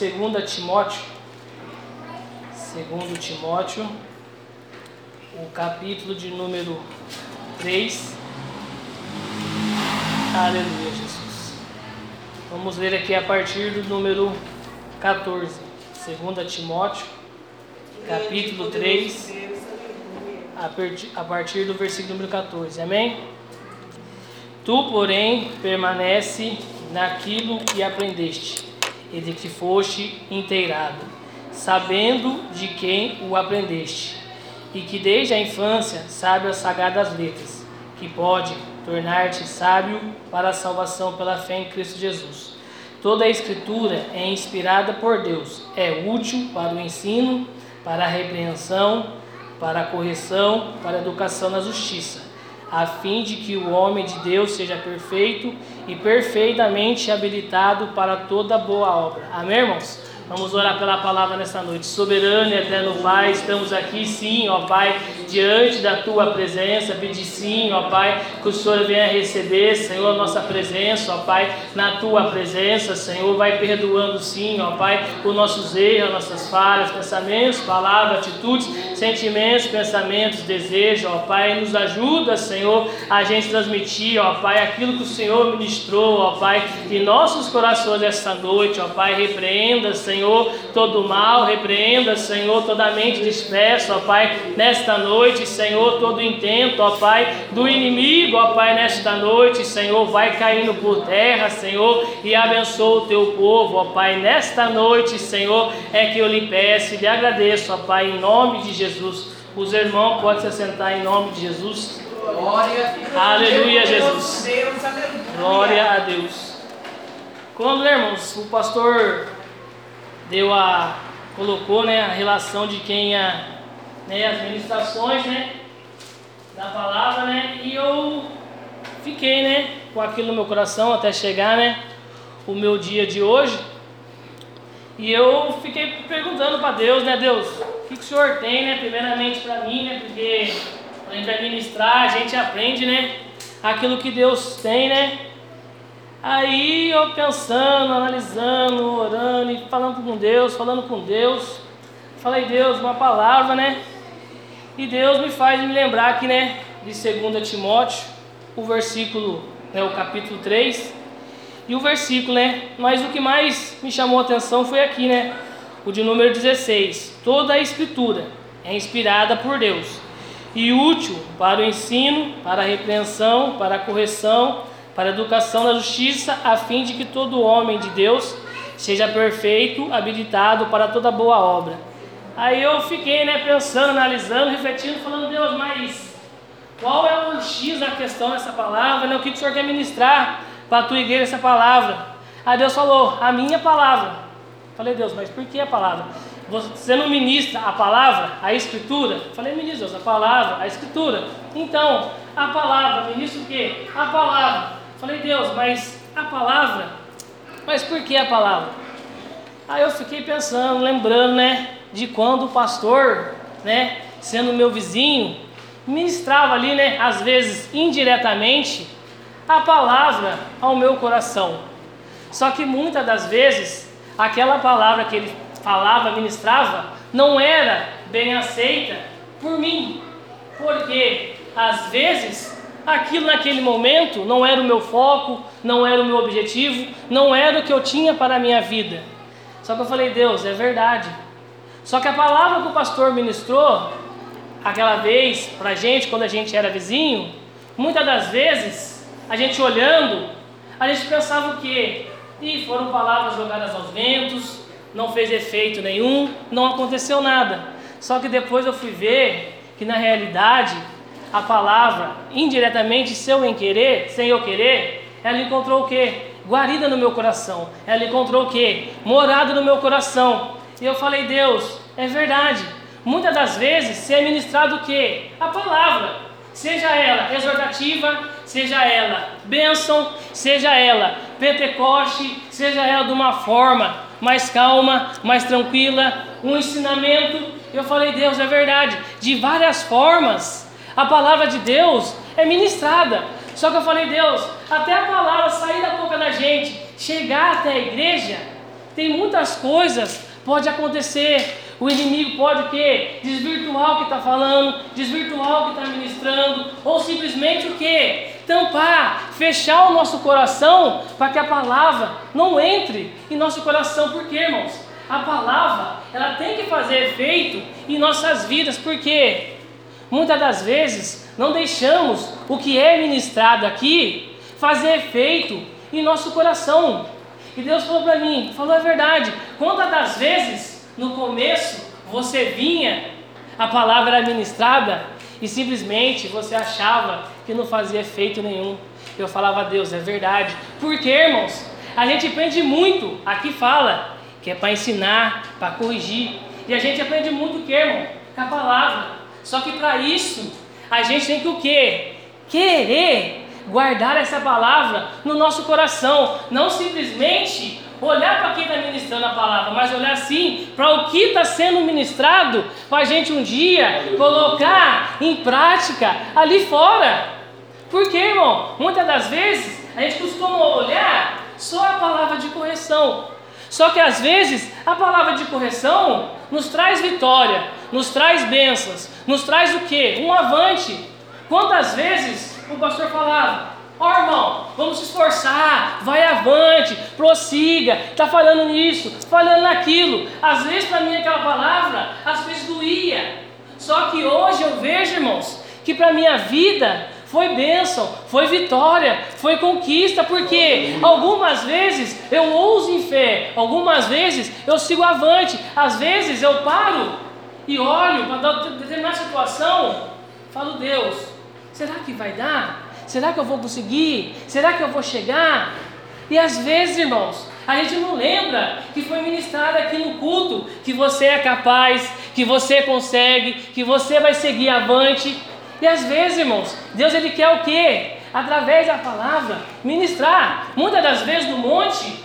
2 Timóteo. 2 Timóteo, o capítulo de número 3. Aleluia, Jesus. Vamos ler aqui a partir do número 14. 2 Timóteo, capítulo 3, a partir, a partir do versículo número 14. Amém? Tu, porém, permanece naquilo que aprendeste e de que foste inteirado, sabendo de quem o aprendeste, e que desde a infância sabe as sagradas letras, que pode tornar-te sábio para a salvação pela fé em Cristo Jesus. Toda a Escritura é inspirada por Deus, é útil para o ensino, para a repreensão, para a correção, para a educação na justiça, a fim de que o homem de Deus seja perfeito e perfeitamente habilitado para toda boa obra. Amém, irmãos? Vamos orar pela palavra nesta noite. Soberano e eterno Pai, estamos aqui sim, ó Pai, diante da Tua presença. Pedir sim, ó Pai, que o Senhor venha receber, Senhor, nossa presença, ó Pai, na Tua presença, Senhor. Vai perdoando sim, ó Pai, os nossos erros, nossas falhas, pensamentos, palavras, atitudes, sentimentos, pensamentos, desejos, ó Pai. Nos ajuda, Senhor, a gente transmitir, ó Pai, aquilo que o Senhor ministrou, ó Pai, em nossos corações esta noite, ó Pai. Repreenda, Senhor. Senhor, todo mal, repreenda, Senhor, toda mente dispersa, ó Pai, nesta noite, Senhor, todo intento, ó Pai, do inimigo, ó Pai, nesta noite, Senhor, vai caindo por terra, Senhor, e abençoa o teu povo, ó Pai, nesta noite, Senhor, é que eu lhe peço e lhe agradeço, ó Pai, em nome de Jesus. Os irmãos podem se assentar em nome de Jesus. Glória. Aleluia, Jesus. Deus, aleluia. Glória a Deus. Quando, irmãos, o pastor deu a colocou, né, a relação de quem ia, né, as ministrações, né, da palavra, né, e eu fiquei, né, com aquilo no meu coração até chegar, né, o meu dia de hoje. E eu fiquei perguntando para Deus, né, Deus, o que, que o Senhor tem, né, primeiramente para mim, né, porque a gente vai ministrar, a gente aprende, né, aquilo que Deus tem, né, Aí eu pensando, analisando, orando e falando com Deus, falando com Deus. Falei, Deus, uma palavra, né? E Deus me faz me lembrar aqui, né? De 2 Timóteo, o versículo, né, o capítulo 3. E o versículo, né? Mas o que mais me chamou a atenção foi aqui, né? O de número 16. Toda a escritura é inspirada por Deus e útil para o ensino, para a repreensão, para a correção, para a educação na justiça, a fim de que todo homem de Deus seja perfeito, habilitado para toda boa obra. Aí eu fiquei, né, pensando, analisando, refletindo, falando, Deus, mas qual é o X da questão dessa palavra? Né? O que o Senhor quer ministrar para a tua igreja essa palavra? Aí Deus falou, a minha palavra. Falei, Deus, mas por que a palavra? Você não ministra a palavra, a escritura? Falei, ministro, Deus, a palavra, a escritura. Então, a palavra, ministra o quê? A palavra. Falei, Deus, mas a palavra? Mas por que a palavra? Aí eu fiquei pensando, lembrando, né, de quando o pastor, né, sendo meu vizinho, ministrava ali, né, às vezes indiretamente, a palavra ao meu coração. Só que muitas das vezes, aquela palavra que ele falava, ministrava, não era bem aceita por mim. Porque às vezes aquilo naquele momento não era o meu foco, não era o meu objetivo, não era o que eu tinha para a minha vida. Só que eu falei, Deus, é verdade. Só que a palavra que o pastor ministrou aquela vez para a gente, quando a gente era vizinho, muitas das vezes, a gente olhando, a gente pensava o quê? E foram palavras jogadas aos ventos, não fez efeito nenhum, não aconteceu nada. Só que depois eu fui ver que na realidade a palavra, indiretamente, seu em querer, sem eu querer, ela encontrou o quê? Guarida no meu coração. Ela encontrou o quê? Morada no meu coração. E eu falei, Deus, é verdade. Muitas das vezes se é ministrado o quê? A palavra. Seja ela exortativa, seja ela bênção, seja ela Pentecoste, seja ela de uma forma mais calma, mais tranquila, um ensinamento. Eu falei, Deus, é verdade, de várias formas a palavra de Deus é ministrada. Só que eu falei, Deus, até a palavra sair da boca da gente, chegar até a igreja, tem muitas coisas, pode acontecer. O inimigo pode o quê? Desvirtuar o que está falando, desvirtuar o que está ministrando, ou simplesmente o quê? Tampar, fechar o nosso coração para que a palavra não entre em nosso coração. Por quê, irmãos? A palavra, ela tem que fazer efeito em nossas vidas, porque muitas das vezes não deixamos o que é ministrado aqui fazer efeito em nosso coração. E Deus falou para mim, falou a verdade. Quantas das vezes no começo você vinha, a palavra era ministrada e simplesmente você achava que não fazia efeito nenhum. Eu falava, Deus, é verdade. Porque, irmãos, a gente aprende muito. Aqui fala que é para ensinar, para corrigir. E a gente aprende muito o que, irmão? Com a palavra. Só que para isso, a gente tem que o quê? Querer guardar essa palavra no nosso coração, não simplesmente olhar para quem está ministrando a palavra, mas olhar sim para o que está sendo ministrado, para a gente um dia colocar em prática ali fora. Porque, irmão, muitas das vezes a gente costuma olhar só a palavra de correção. Só que às vezes a palavra de correção nos traz vitória, nos traz bênçãos, nos traz o que? Um avante. Quantas vezes o pastor falava, ó oh, irmão, vamos se esforçar, vai avante, prossiga, está falando nisso, falando naquilo. Às vezes para mim aquela palavra, às vezes doía. Só que hoje eu vejo, irmãos, que para minha vida foi bênção, foi vitória, foi conquista, porque algumas vezes eu ouso em fé, algumas vezes eu sigo avante, às vezes eu paro e olho para determinada situação, falo, Deus, será que vai dar? Será que eu vou conseguir? Será que eu vou chegar? E às vezes, irmãos, a gente não lembra que foi ministrado aqui no culto que você é capaz, que você consegue, que você vai seguir avante. E às vezes, irmãos, Deus ele quer o quê? Através da palavra, ministrar. Muitas das vezes no monte,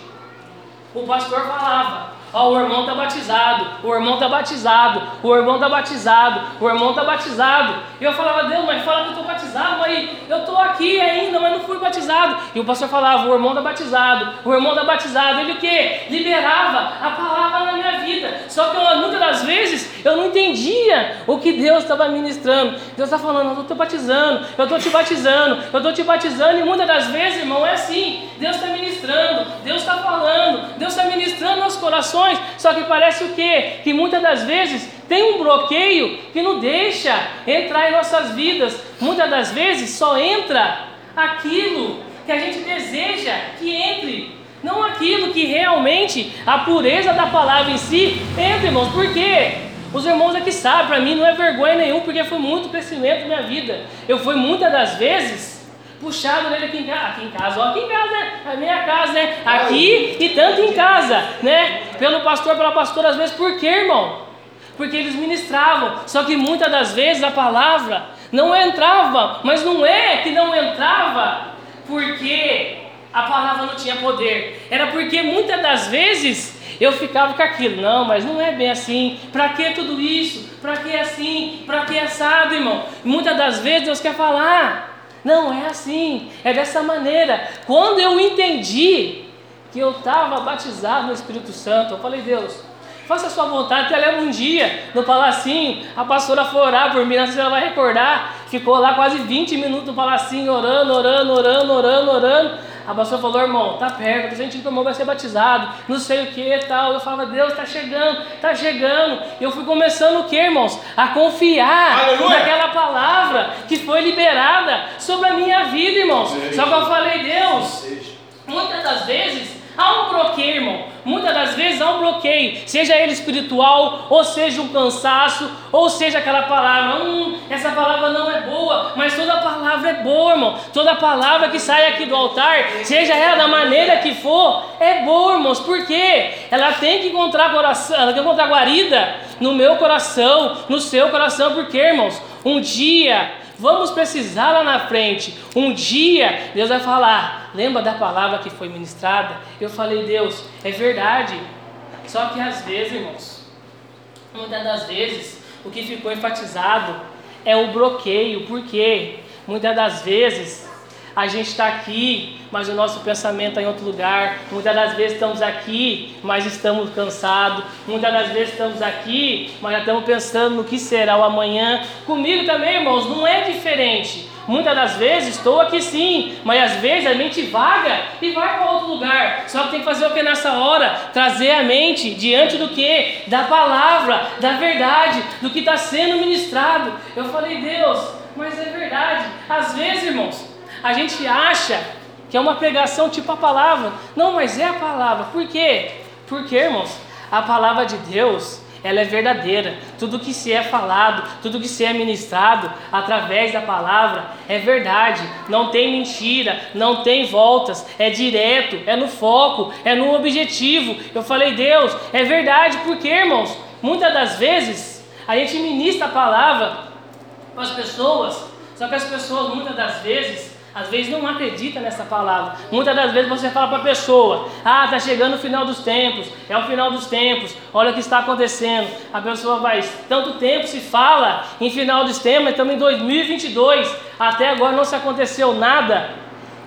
o pastor falava: Ó, oh, o irmão está batizado, o irmão está batizado, o irmão está batizado, o irmão está batizado. E eu falava, Deus, mas fala que eu estou batizado, mas eu estou aqui ainda, mas não fui batizado. E o pastor falava, o irmão está batizado, o irmão está batizado. Ele o quê? Liberava a palavra na minha vida. Só que eu, muitas das vezes eu não entendia o que Deus estava ministrando. Deus está falando, eu estou batizando, eu estou te batizando, eu estou te batizando. E muitas das vezes, irmão, é assim. Deus está ministrando, Deus está falando, Deus está ministrando nossos corações só que parece o quê? Que muitas das vezes tem um bloqueio que não deixa entrar em nossas vidas. Muitas das vezes só entra aquilo que a gente deseja que entre, não aquilo que realmente a pureza da palavra em si entra, irmãos. Por quê? Os irmãos aqui sabem, para mim não é vergonha nenhum, porque foi muito crescimento na minha vida. Eu fui muitas das vezes puxado nele aqui em casa, aqui em casa, ó, aqui em casa, né? A minha casa, né? Aqui e tanto em casa, né? Pelo pastor, pela pastora, às vezes, por quê, irmão? Porque eles ministravam, só que muitas das vezes a palavra não entrava, mas não é que não entrava porque a palavra não tinha poder, era porque muitas das vezes eu ficava com aquilo, não, mas não é bem assim, para que tudo isso? Para que assim? Para que assado, irmão? Muitas das vezes Deus quer falar, não, é assim, é dessa maneira. Quando eu entendi que eu estava batizado no Espírito Santo, eu falei, Deus, faça a sua vontade, que lembra um dia no palacinho, a pastora foi orar por mim, não sei se ela vai recordar, ficou lá quase 20 minutos no palacinho, orando, orando, orando, orando, orando. A pastora falou, irmão, tá perto, a gente que o irmão vai ser batizado, não sei o que tal. Eu falava, Deus, tá chegando, tá chegando. E eu fui começando o que, irmãos? A confiar Aleluia. naquela palavra que foi liberada sobre a minha vida, irmãos. Só que eu falei, Deus, muitas das vezes Há um bloqueio, irmão. Muitas das vezes há um bloqueio, seja ele espiritual, ou seja um cansaço, ou seja aquela palavra, hum, essa palavra não é boa, mas toda palavra é boa, irmão. Toda palavra que sai aqui do altar, seja ela da maneira que for, é boa, irmãos. Porque ela tem que encontrar coração, ela tem que encontrar guarida no meu coração, no seu coração, porque, irmãos, um dia Vamos precisar lá na frente. Um dia Deus vai falar: lembra da palavra que foi ministrada? Eu falei, Deus, é verdade. Só que às vezes, irmãos, muitas das vezes, o que ficou enfatizado é o bloqueio, porque muitas das vezes a gente está aqui, mas o nosso pensamento está em outro lugar. Muitas das vezes estamos aqui, mas estamos cansados. Muitas das vezes estamos aqui, mas já estamos pensando no que será o amanhã. Comigo também, irmãos, não é diferente. Muitas das vezes estou aqui sim, mas às vezes a mente vaga e vai para outro lugar. Só que tem que fazer o que nessa hora? Trazer a mente diante do que? Da palavra, da verdade, do que está sendo ministrado. Eu falei, Deus, mas é verdade. Às vezes, irmãos, a gente acha que é uma pregação tipo a palavra. Não, mas é a palavra. Por quê? Porque, irmãos, a palavra de Deus, ela é verdadeira. Tudo que se é falado, tudo que se é ministrado através da palavra é verdade. Não tem mentira, não tem voltas, é direto, é no foco, é no objetivo. Eu falei, Deus, é verdade, porque, irmãos, muitas das vezes a gente ministra a palavra para as pessoas, só que as pessoas muitas das vezes às vezes não acredita nessa palavra. Muitas das vezes você fala para a pessoa: Ah, está chegando o final dos tempos, é o final dos tempos, olha o que está acontecendo. A pessoa vai, tanto tempo se fala em final dos tempos, estamos em 2022, até agora não se aconteceu nada.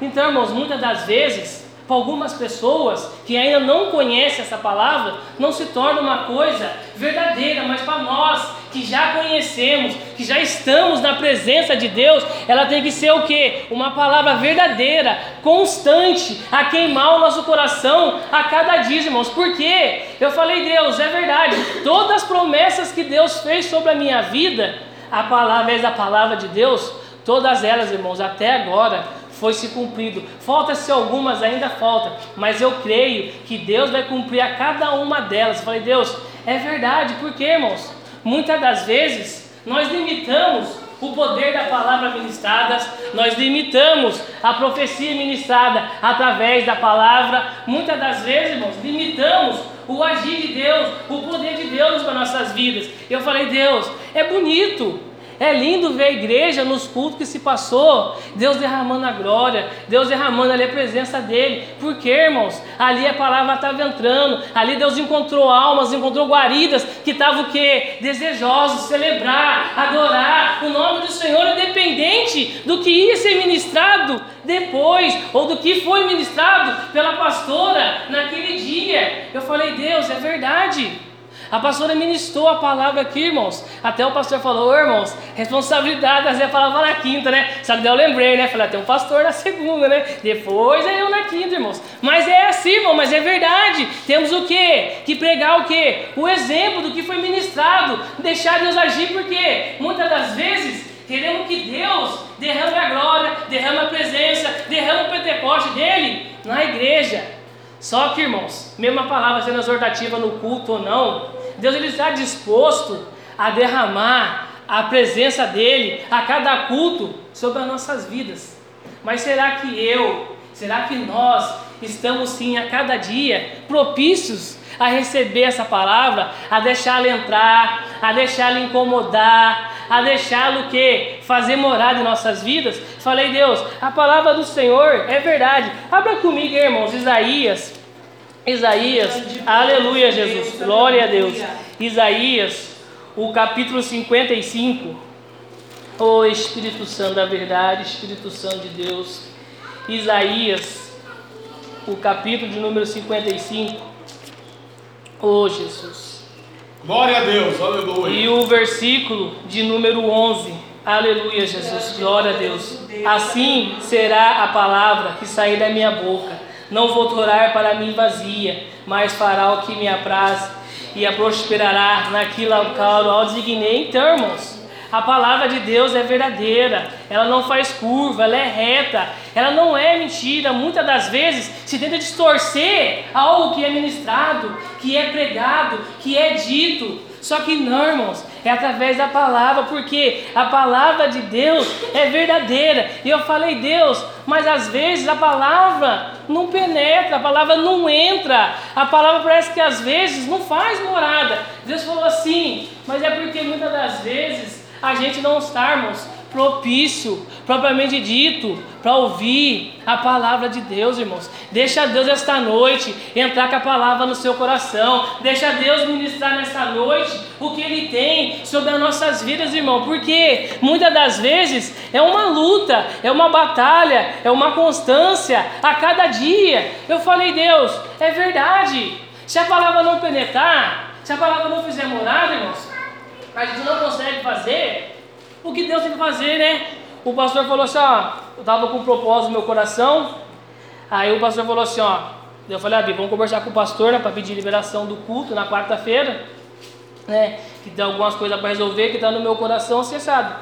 Então, irmãos, muitas das vezes para algumas pessoas que ainda não conhecem essa palavra, não se torna uma coisa verdadeira, mas para nós que já conhecemos, que já estamos na presença de Deus, ela tem que ser o que? Uma palavra verdadeira, constante, a queimar o nosso coração a cada dia, irmãos. Por quê? Eu falei, Deus, é verdade, todas as promessas que Deus fez sobre a minha vida, a palavra, a palavra de Deus, todas elas, irmãos, até agora foi se cumprido. Falta-se algumas, ainda falta, mas eu creio que Deus vai cumprir a cada uma delas. Eu falei, Deus, é verdade, porque, irmãos, muitas das vezes nós limitamos o poder da palavra ministrada, nós limitamos a profecia ministrada através da palavra. Muitas das vezes, irmãos, limitamos o agir de Deus, o poder de Deus para nossas vidas. Eu falei, Deus, é bonito, é lindo ver a igreja nos cultos que se passou, Deus derramando a glória, Deus derramando ali a presença dele. Porque, irmãos, ali a palavra estava entrando, ali Deus encontrou almas, encontrou guaridas que estavam o quê? Desejosos de celebrar, adorar o nome do Senhor, independente do que ia ser ministrado depois, ou do que foi ministrado pela pastora naquele dia. Eu falei, Deus, é verdade. A pastora ministrou a palavra aqui, irmãos. Até o pastor falou, irmãos, responsabilidade, às vezes falava na quinta, né? Só que daí eu lembrei, né? Falei, tem um pastor na segunda, né? Depois é eu na quinta, irmãos. Mas é assim, irmão, mas é verdade. Temos o quê? Que pregar o quê? O exemplo do que foi ministrado. Deixar Deus agir, porque muitas das vezes queremos que Deus derrame a glória, derrame a presença, derrame o Pentecoste dele na igreja. Só que, irmãos, mesmo a palavra sendo exortativa no culto ou não, Deus ele está disposto a derramar a presença dele a cada culto sobre as nossas vidas. Mas será que eu, será que nós estamos sim a cada dia propícios a receber essa palavra, a deixá-la entrar, a deixá-la incomodar, a deixá-lo que fazer morada em nossas vidas? Falei, Deus, a palavra do Senhor é verdade. Abra comigo, irmãos, Isaías Isaías, aleluia, Jesus, glória a Deus. Isaías, o capítulo 55. Oh Espírito Santo da verdade, Espírito Santo de Deus. Isaías, o capítulo de número 55. Oh Jesus. Glória a Deus, aleluia. E o versículo de número 11. Aleluia, Jesus, glória a Deus. Assim será a palavra que sair da minha boca não voltará para mim vazia, mas fará o que me apraz e a prosperará naquilo ao qual designei. Então, irmãos, a palavra de Deus é verdadeira, ela não faz curva, ela é reta, ela não é mentira. Muitas das vezes se tenta distorcer algo que é ministrado, que é pregado, que é dito. Só que não, irmãos, é através da palavra, porque a palavra de Deus é verdadeira. E eu falei, Deus, mas às vezes a palavra não penetra, a palavra não entra, a palavra parece que às vezes não faz morada. Deus falou assim, mas é porque muitas das vezes a gente não está, irmãos, propício, propriamente dito, para ouvir a palavra de Deus, irmãos. Deixa Deus esta noite entrar com a palavra no seu coração. Deixa Deus ministrar nesta noite o que Ele tem sobre as nossas vidas, irmão. Porque muitas das vezes é uma luta, é uma batalha, é uma constância a cada dia. Eu falei, Deus, é verdade. Se a palavra não penetrar, se a palavra não fizer morada, irmãos, a gente não consegue fazer o que Deus tem que fazer, né? O pastor falou assim, ó, eu estava com um propósito no meu coração, aí o pastor falou assim, ó, eu falei, Abi, vamos conversar com o pastor, né, para pedir liberação do culto na quarta-feira, né, que tem algumas coisas para resolver que está no meu coração, você sabe.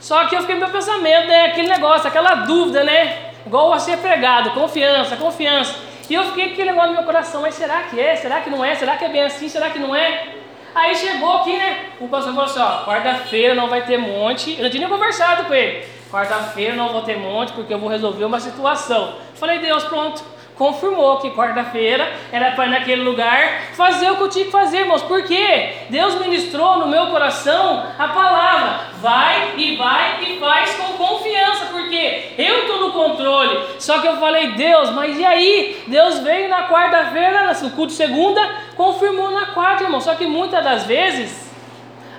Só que eu fiquei meu pensamento, né, aquele negócio, aquela dúvida, né, igual a ser pregado, confiança, confiança. E eu fiquei com aquele negócio no meu coração, mas será que é? Será que não é? Será que é bem assim? Será que não é? Aí chegou aqui, né? O pastor falou assim: ó, quarta-feira não vai ter monte. Eu não tinha nem conversado com ele. Quarta-feira não vou ter monte porque eu vou resolver uma situação. Falei, Deus, pronto. Confirmou que quarta-feira era para ir naquele lugar fazer o que eu tinha que fazer, irmãos. Por quê? Deus ministrou no meu coração a palavra. Vai e vai e faz com confiança, porque eu estou no controle. Só que eu falei, Deus, mas e aí? Deus veio na quarta-feira, no culto segunda, confirmou na quarta, irmão. Só que muitas das vezes,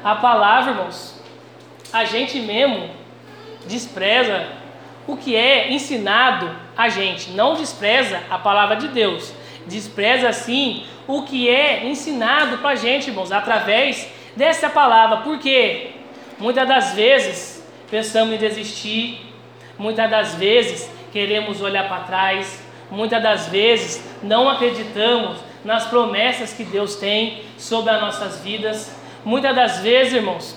a palavra, irmãos, a gente mesmo despreza o que é ensinado a gente. Não despreza a palavra de Deus. Despreza, sim, o que é ensinado para a gente, irmãos, através dessa palavra. Porque muitas das vezes pensamos em desistir, muitas das vezes queremos olhar para trás, muitas das vezes não acreditamos nas promessas que Deus tem sobre as nossas vidas. Muitas das vezes, irmãos,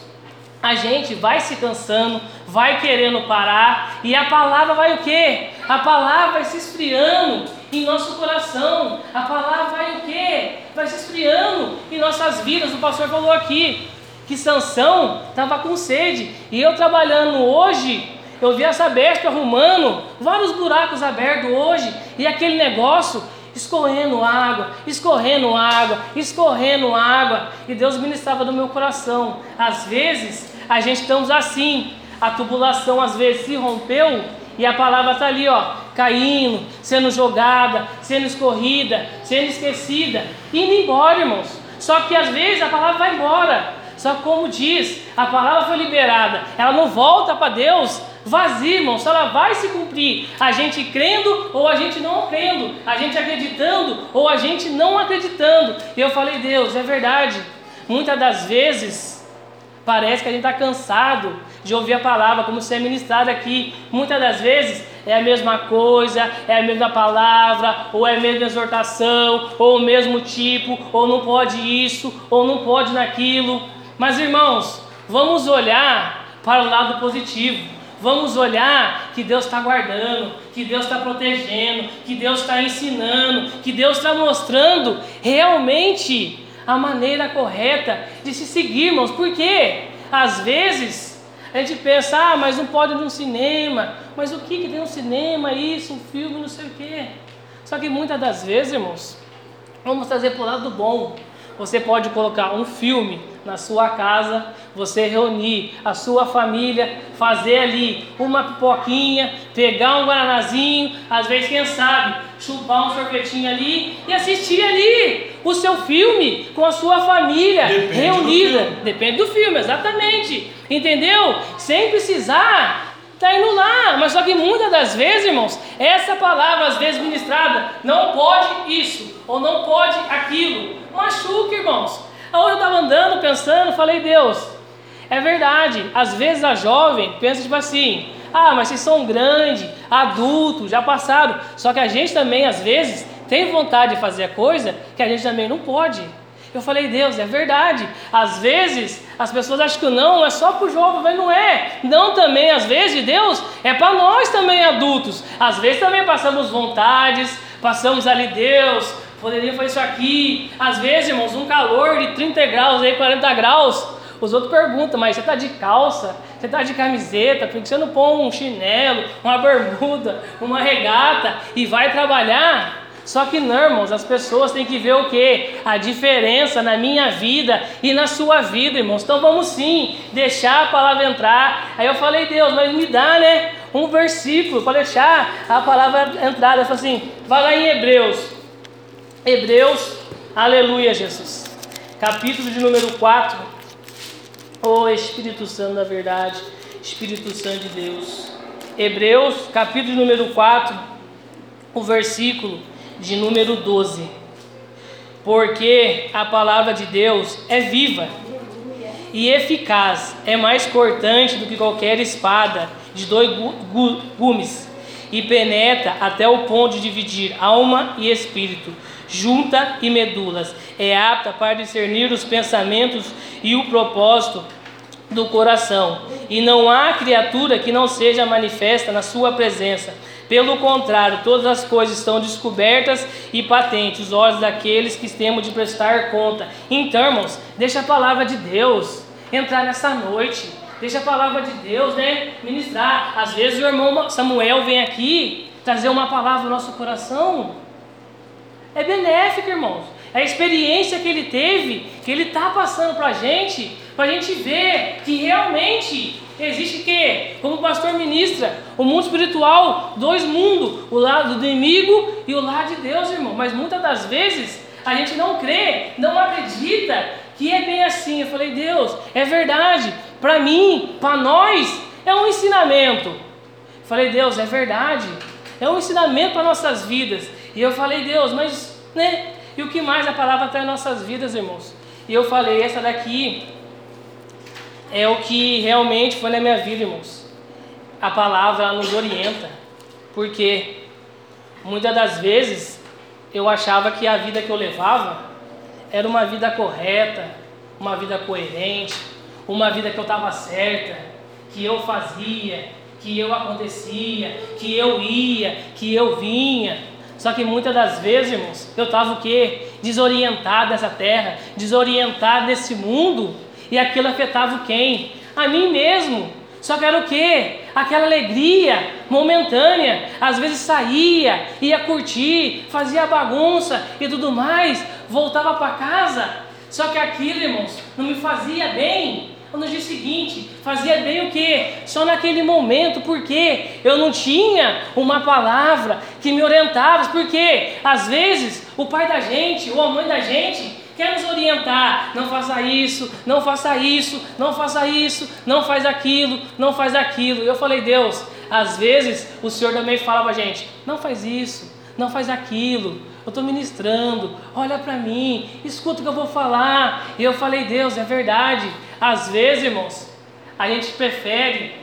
a gente vai se cansando, vai querendo parar, e a palavra vai o quê? A palavra vai se esfriando em nosso coração. A palavra vai o quê? Vai se esfriando em nossas vidas. O pastor falou aqui que Sansão estava com sede, e eu trabalhando hoje, eu vi essa besta arrumando vários buracos abertos hoje, e aquele negócio escorrendo água, escorrendo água, escorrendo água, e Deus ministrava no meu coração. Às vezes a gente estamos assim, a tubulação às vezes se rompeu e a palavra está ali, ó, caindo, sendo jogada, sendo escorrida, sendo esquecida, indo embora, irmãos. Só que às vezes a palavra vai embora. Só que como diz, a palavra foi liberada, ela não volta para Deus vazia, irmão, se ela vai se cumprir, a gente crendo ou a gente não crendo, a gente acreditando ou a gente não acreditando. E eu falei, Deus, é verdade. Muitas das vezes parece que a gente está cansado de ouvir a palavra, como ser ministrada aqui. Muitas das vezes é a mesma coisa, é a mesma palavra, ou é a mesma exortação, ou o mesmo tipo, ou não pode isso, ou não pode naquilo. Mas irmãos, vamos olhar para o lado positivo. Vamos olhar que Deus está guardando, que Deus está protegendo, que Deus está ensinando, que Deus está mostrando realmente a maneira correta de se seguir, irmãos. Porque às vezes a gente pensa, ah, mas não pode ir no cinema, mas o que, que tem no cinema, isso, um filme, não sei o quê. Só que muitas das vezes, irmãos, vamos trazer para o lado bom. Você pode colocar um filme na sua casa, você reunir a sua família, fazer ali uma pipoquinha, pegar um guaranazinho, às vezes, quem sabe, chupar um sorvetinho ali e assistir ali o seu filme com a sua família Depende reunida. do Depende do filme, exatamente. Entendeu? Sem precisar Está indo lá, mas só que muitas das vezes, irmãos, essa palavra às vezes ministrada, não pode isso, ou não pode aquilo, irmãos. Hoje eu estava andando, pensando, falei, Deus, é verdade, às vezes a jovem pensa tipo assim, ah, mas vocês são grandes, adultos, já passaram, só que a gente também, às vezes, tem vontade de fazer a coisa que a gente também não pode. Eu falei, Deus, é verdade. Às vezes as pessoas acham que não é só para o jovem, mas não é. Não também, às vezes, Deus é para nós também adultos. Às vezes também passamos vontades, passamos ali, Deus, poderia fazer isso aqui. Às vezes, irmãos, um calor de 30 graus, aí 40 graus. Os outros perguntam, mas você está de calça, você está de camiseta, por que você não põe um chinelo, uma bermuda, uma regata e vai trabalhar? Só que não, irmãos, as pessoas têm que ver o que? A diferença na minha vida e na sua vida, irmãos. Então vamos sim deixar a palavra entrar. Aí eu falei, Deus, mas me dá, né? Um versículo para deixar a palavra entrar. Eu falei assim, vai lá em Hebreus. Hebreus, aleluia, Jesus. Capítulo de número 4. Ô oh, Espírito Santo da verdade, Espírito Santo de Deus. Hebreus, capítulo de número 4, o versículo de número 12. Porque a palavra de Deus é viva e eficaz, é mais cortante do que qualquer espada de dois gumes, e penetra até o ponto de dividir alma e espírito, junta e medulas, é apta para discernir os pensamentos e o propósito do coração, e não há criatura que não seja manifesta na sua presença. Pelo contrário, todas as coisas estão descobertas e patentes, os olhos daqueles que temos de prestar conta. Então, irmãos, deixa a palavra de Deus entrar nessa noite. Deixa a palavra de Deus, né, ministrar. Às vezes o irmão Samuel vem aqui trazer uma palavra no nosso coração. É benéfico, irmãos. É a experiência que ele teve, que ele está passando para a gente, para a gente ver que realmente existe que, como o pastor ministra, o mundo espiritual, dois mundos, o lado do inimigo e o lado de Deus, irmão. Mas muitas das vezes a gente não crê, não acredita que é bem assim. Eu falei, Deus, é verdade. Para mim, para nós, é um ensinamento. Eu falei, Deus, é verdade. É um ensinamento para nossas vidas. E eu falei, Deus, mas, né? E o que mais a palavra está em nossas vidas, irmãos? E eu falei, essa daqui é o que realmente foi na minha vida, irmãos. A palavra nos orienta. Porque muitas das vezes eu achava que a vida que eu levava era uma vida correta, uma vida coerente, uma vida que eu estava certa, que eu fazia, que eu acontecia, que eu ia, que eu vinha. Só que muitas das vezes, irmãos, eu estava o quê? Desorientado dessa terra, desorientado desse mundo, e aquilo afetava quem? A mim mesmo. Só que era o quê? Aquela alegria momentânea. Às vezes saía, ia curtir, fazia bagunça e tudo mais, voltava para casa. Só que aquilo, irmãos, não me fazia bem no dia seguinte, fazia bem o que? Só naquele momento, porque eu não tinha uma palavra que me orientava, porque às vezes o pai da gente ou a mãe da gente quer nos orientar, não faça isso, não faça isso, não faça isso, não faz aquilo, não faz aquilo. Eu falei, Deus, às vezes o Senhor também fala para a gente, não faz isso, não faz aquilo, eu estou ministrando, olha para mim, escuta o que eu vou falar. E eu falei, Deus, é verdade. Às vezes, irmãos, a gente prefere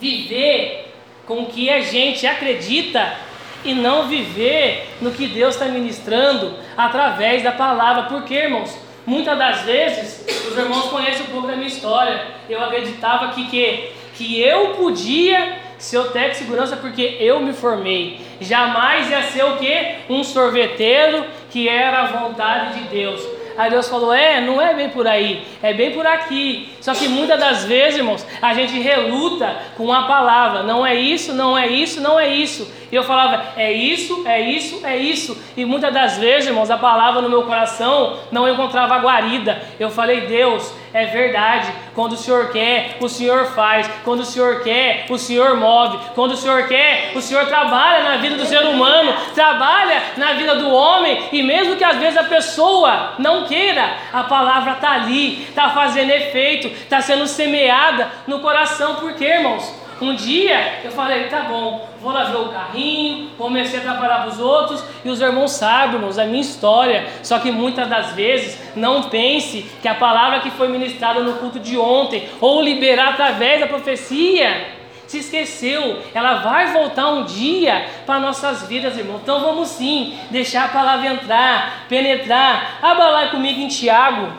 viver com o que a gente acredita e não viver no que Deus está ministrando através da palavra. Porque, irmãos, muitas das vezes, os irmãos conhecem um pouco da minha história. Eu acreditava que, que, que eu podia ser o técnico de segurança porque eu me formei. Jamais ia ser o que? Um sorveteiro que era a vontade de Deus. Aí Deus falou: É, não é bem por aí, é bem por aqui. Só que muitas das vezes, irmãos, a gente reluta com a palavra: Não é isso, não é isso, não é isso. E eu falava: É isso, é isso, é isso. E muitas das vezes, irmãos, a palavra no meu coração não encontrava guarida. Eu falei: Deus, é verdade. Quando o Senhor quer, o Senhor faz. Quando o Senhor quer, o Senhor move. Quando o Senhor quer, o Senhor trabalha na vida do ser humano, trabalha na vida do homem. E mesmo que às vezes a pessoa não queira, a palavra está ali, está fazendo efeito, está sendo semeada no coração. Por quê, irmãos? Um dia eu falei, tá bom, vou lá ver o carrinho, comecei a trabalhar para os outros, e os irmãos sabem, irmãos, a minha história. Só que muitas das vezes não pense que a palavra que foi ministrada no culto de ontem, ou liberar através da profecia, se esqueceu, ela vai voltar um dia para nossas vidas, irmão. Então vamos sim deixar a palavra entrar, penetrar. Abra lá comigo em Tiago.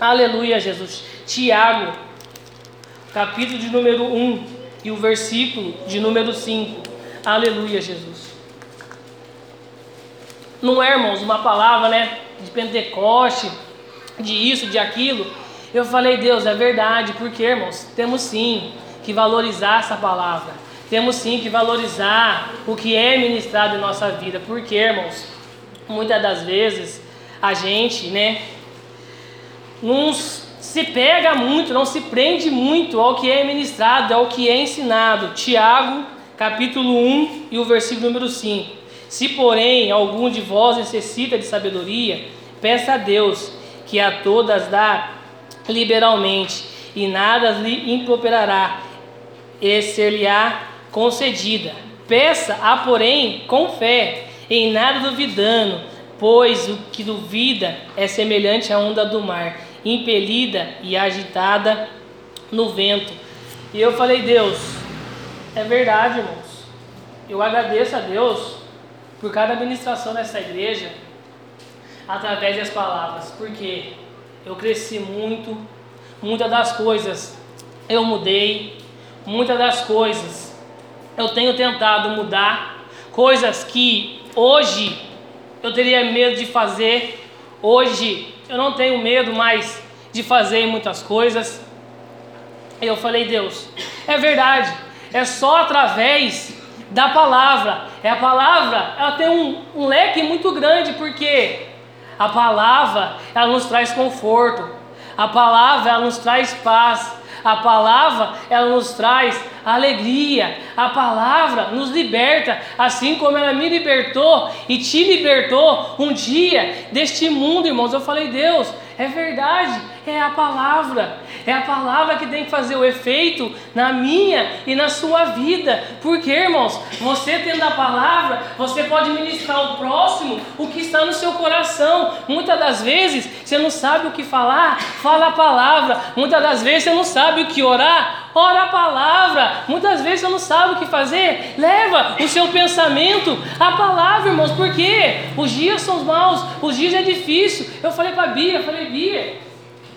Aleluia, Jesus. Tiago, capítulo de número 1 e o versículo de número 5. Aleluia, Jesus. Não é, irmãos, uma palavra, né, de Pentecoste, de isso, de aquilo. Eu falei, Deus, é verdade, porque, irmãos, temos sim que valorizar essa palavra. temos sim que valorizar o que é ministrado em nossa vida, porque, irmãos, muitas das vezes a gente, né, não se pega muito, não se prende muito ao que é ministrado, ao que é ensinado. Tiago, capítulo 1 e o versículo número 5. Se, porém, algum de vós necessita de sabedoria, peça a Deus, que a todas dá liberalmente, e nada lhe improperará, e ser-lhe-á concedida. Peça a, porém, com fé, em nada duvidando, pois o que duvida é semelhante à onda do mar, impelida e agitada no vento. E eu falei, Deus, é verdade, irmãos. Eu agradeço a Deus por cada ministração nessa igreja através das palavras, porque eu cresci muito, muitas das coisas eu mudei, muitas das coisas eu tenho tentado mudar, coisas que hoje eu teria medo de fazer, hoje eu não tenho medo mais de fazer muitas coisas. Eu falei, Deus, é verdade, é só através da palavra. É a palavra, ela tem um, um leque muito grande, porque a palavra, ela nos traz conforto. A palavra, ela nos traz paz. A palavra, ela nos traz alegria. A palavra nos liberta, assim como ela me libertou e te libertou um dia deste mundo, irmãos. Eu falei, Deus, é verdade, é a palavra. É a palavra que tem que fazer o efeito na minha e na sua vida. Porque, irmãos, você tendo a palavra, você pode ministrar ao próximo o que está no seu coração. Muitas das vezes você não sabe o que falar, fala a palavra. Muitas das vezes você não sabe o que orar, ora a palavra. Muitas vezes você não sabe o que fazer, leva o seu pensamento à palavra, irmãos. Porque os dias são maus, os dias é difícil. Eu falei para a Bia, falei, Bia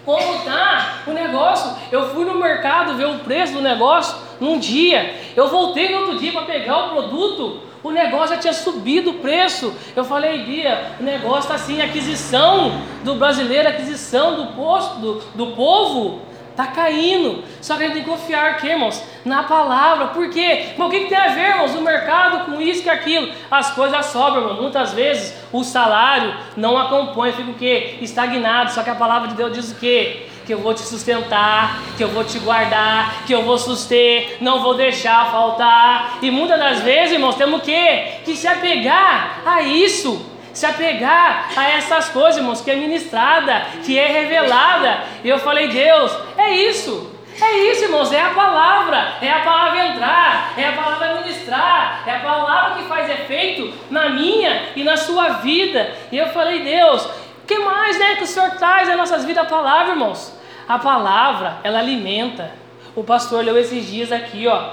como tá o negócio. Eu fui no mercado ver o preço do negócio num dia. Eu voltei no outro dia para pegar o produto. O negócio já tinha subido o preço. Eu falei, Bia, o negócio está assim, aquisição do brasileiro, aquisição do posto, do, do povo Está caindo. Só que a gente tem que confiar aqui, irmãos, na palavra. Por quê? Mas o que, que, tem a ver, irmãos, o mercado com isso e aquilo? As coisas sobram, irmão. Muitas vezes o salário não acompanha, fica o quê? Estagnado. Só que a palavra de Deus diz o quê? Que eu vou te sustentar, que eu vou te guardar, que eu vou suster, não vou deixar faltar. E muitas das vezes, irmãos, temos o quê? Que se apegar a isso se apegar a essas coisas, irmãos, que é ministrada, que é revelada. E eu falei, Deus, é isso. É isso, irmãos, é a palavra, é a palavra entrar, é a palavra ministrar, é a palavra que faz efeito na minha e na sua vida. E eu falei, Deus, o que mais né, que o Senhor traz em nossas vidas a palavra, irmãos? A palavra, ela alimenta. O pastor leu esses dias aqui, ó,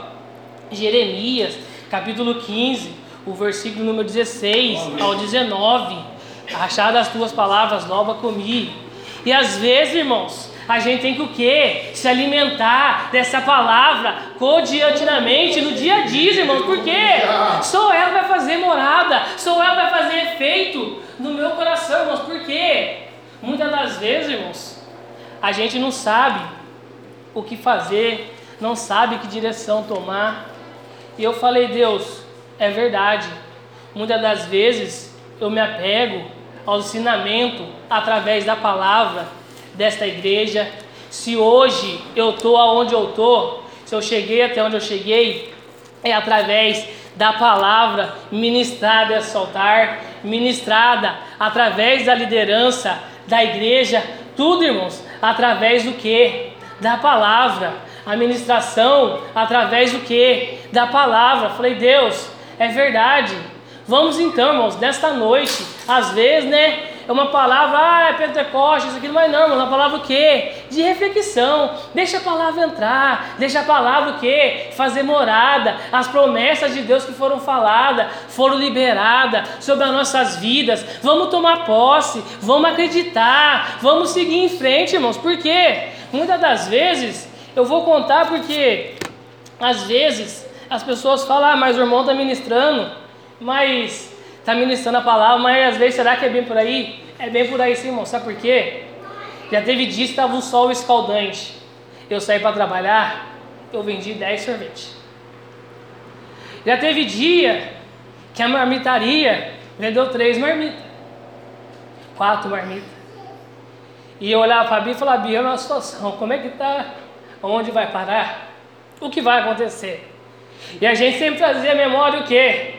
Jeremias, capítulo 15, o versículo número 16 Amém. ao 19. Achar das tuas palavras nova comi. E às vezes, irmãos, a gente tem que o quê? Se alimentar dessa palavra cotidianamente, no dia a dia, irmãos. Por quê? Só ela vai fazer morada, só ela vai fazer efeito no meu coração, irmãos. Por quê? Muitas das vezes, irmãos, a gente não sabe o que fazer, não sabe que direção tomar. E eu falei, Deus, é verdade. Muitas das vezes eu me apego ao ensinamento através da palavra desta igreja. Se hoje eu estou aonde eu estou, se eu cheguei até onde eu cheguei, é através da palavra ministrada esse altar, ministrada através da liderança da igreja, tudo, irmãos, através do que? Da palavra. A ministração através do que? Da palavra. Falei, Deus, é verdade. Vamos então, irmãos, nesta noite, às vezes, né? É uma palavra, ah, é Pentecostes, isso aqui, mas não, é uma palavra o quê? De reflexão. Deixa a palavra entrar, deixa a palavra o quê? Fazer morada. As promessas de Deus que foram faladas, foram liberadas sobre as nossas vidas. Vamos tomar posse, vamos acreditar, vamos seguir em frente, irmãos. Por quê? Muitas das vezes, eu vou contar porque, às vezes, as pessoas falam, ah, mas o irmão está ministrando, mas está ministrando a palavra, mas às vezes será que é bem por aí? É bem por aí sim, irmão. Sabe por quê? Já teve dias que estava um sol escaldante. Eu saí para trabalhar, eu vendi 10 sorvetes. Já teve dia que a marmitaria vendeu três marmitas, quatro marmitas. E eu olhava para a Bia e falava, Bia, é uma situação, como é que está? Onde vai parar? O que vai acontecer? E a gente sempre trazia a memória o quê?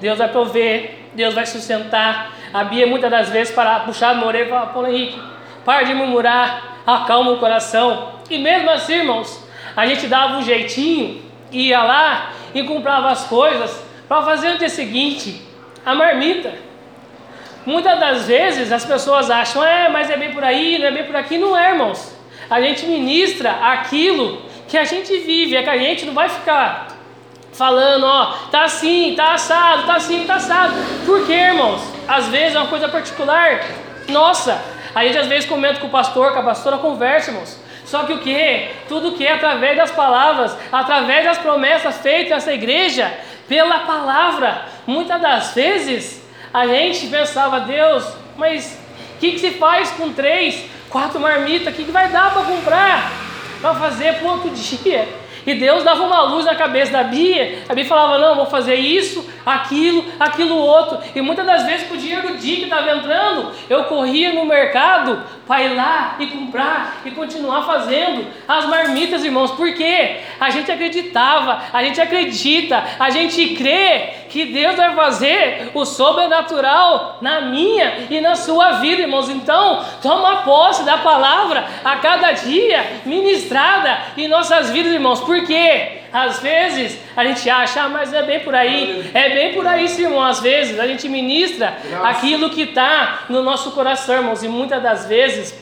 Deus vai prover, Deus vai sustentar. A Bia muitas das vezes para puxar a orelha e falar, Paulo Henrique, para de murmurar, acalma o coração. E mesmo assim, irmãos, a gente dava um jeitinho, ia lá e comprava as coisas para fazer o dia seguinte, a marmita. Muitas das vezes as pessoas acham, é, mas é bem por aí, não é bem por aqui. Não é, irmãos. A gente ministra aquilo que a gente vive, é que a gente não vai ficar falando, ó, tá assim, tá assado, tá assim, tá assado. Por quê, irmãos? Às vezes é uma coisa particular. Nossa, a gente às vezes comenta com o pastor, com a pastora, conversa, irmãos. Só que o que? Tudo que é através das palavras, através das promessas feitas nessa igreja, pela palavra. Muitas das vezes a gente pensava, Deus, mas o que, que se faz com três, quatro marmitas? O que, que vai dar para comprar? Para fazer para outro dia? E Deus dava uma luz na cabeça da Bia. A Bia falava: Não, vou fazer isso, aquilo, aquilo outro. E muitas das vezes, com o dinheiro do dia que estava entrando, eu corria no mercado para ir lá e comprar e continuar fazendo as marmitas, irmãos. Porque a gente acreditava, a gente acredita, a gente crê que Deus vai fazer o sobrenatural na minha e na sua vida, irmãos. Então, toma posse da palavra a cada dia ministrada em nossas vidas, irmãos. Porque às vezes a gente acha, ah, mas é bem por aí, é bem por aí, sim, irmão. Às vezes a gente ministra aquilo que está no nosso coração, irmãos, e muitas das vezes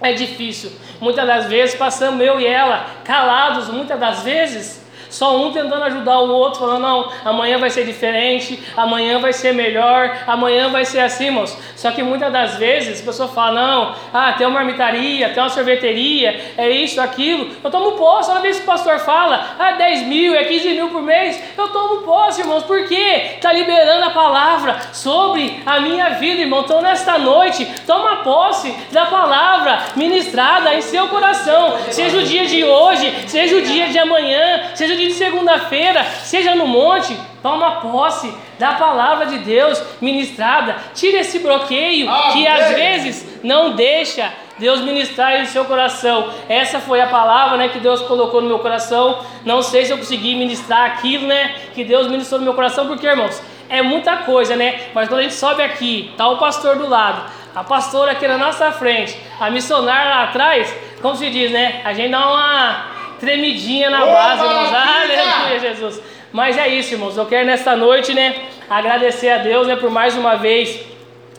é difícil. Muitas das vezes passamos eu e ela calados, muitas das vezes só um tentando ajudar o outro, falando: não, amanhã vai ser diferente, amanhã vai ser melhor, amanhã vai ser assim, irmãos. Só que muitas das vezes a pessoa fala: não, ah, tem uma marmitaria, tem uma sorveteria, é isso, aquilo. Eu tomo posse, olha isso que o pastor fala: ah, 10 mil, é 15 mil por mês. Eu tomo posse, irmãos, por quê? Está liberando a palavra sobre a minha vida, irmão. Então, nesta noite, toma posse da palavra ministrada em seu coração, seja o dia de hoje, seja o dia de amanhã, seja o dia de segunda-feira, seja no monte, toma posse da palavra de Deus ministrada. Tira esse bloqueio que às vezes não deixa Deus ministrar em seu coração. Essa foi a palavra, né, que Deus colocou no meu coração. Não sei se eu consegui ministrar aquilo, né, que Deus ministrou no meu coração, porque, irmãos, é muita coisa, né? Mas quando a gente sobe aqui, tá o pastor do lado, a pastora aqui na nossa frente, a missionária lá atrás, como se diz, né? A gente dá uma tremidinha na Ô, base, irmãos. Aleluia, Jesus. Mas é isso, irmãos. Eu quero nesta noite, né, agradecer a Deus, né, por mais uma vez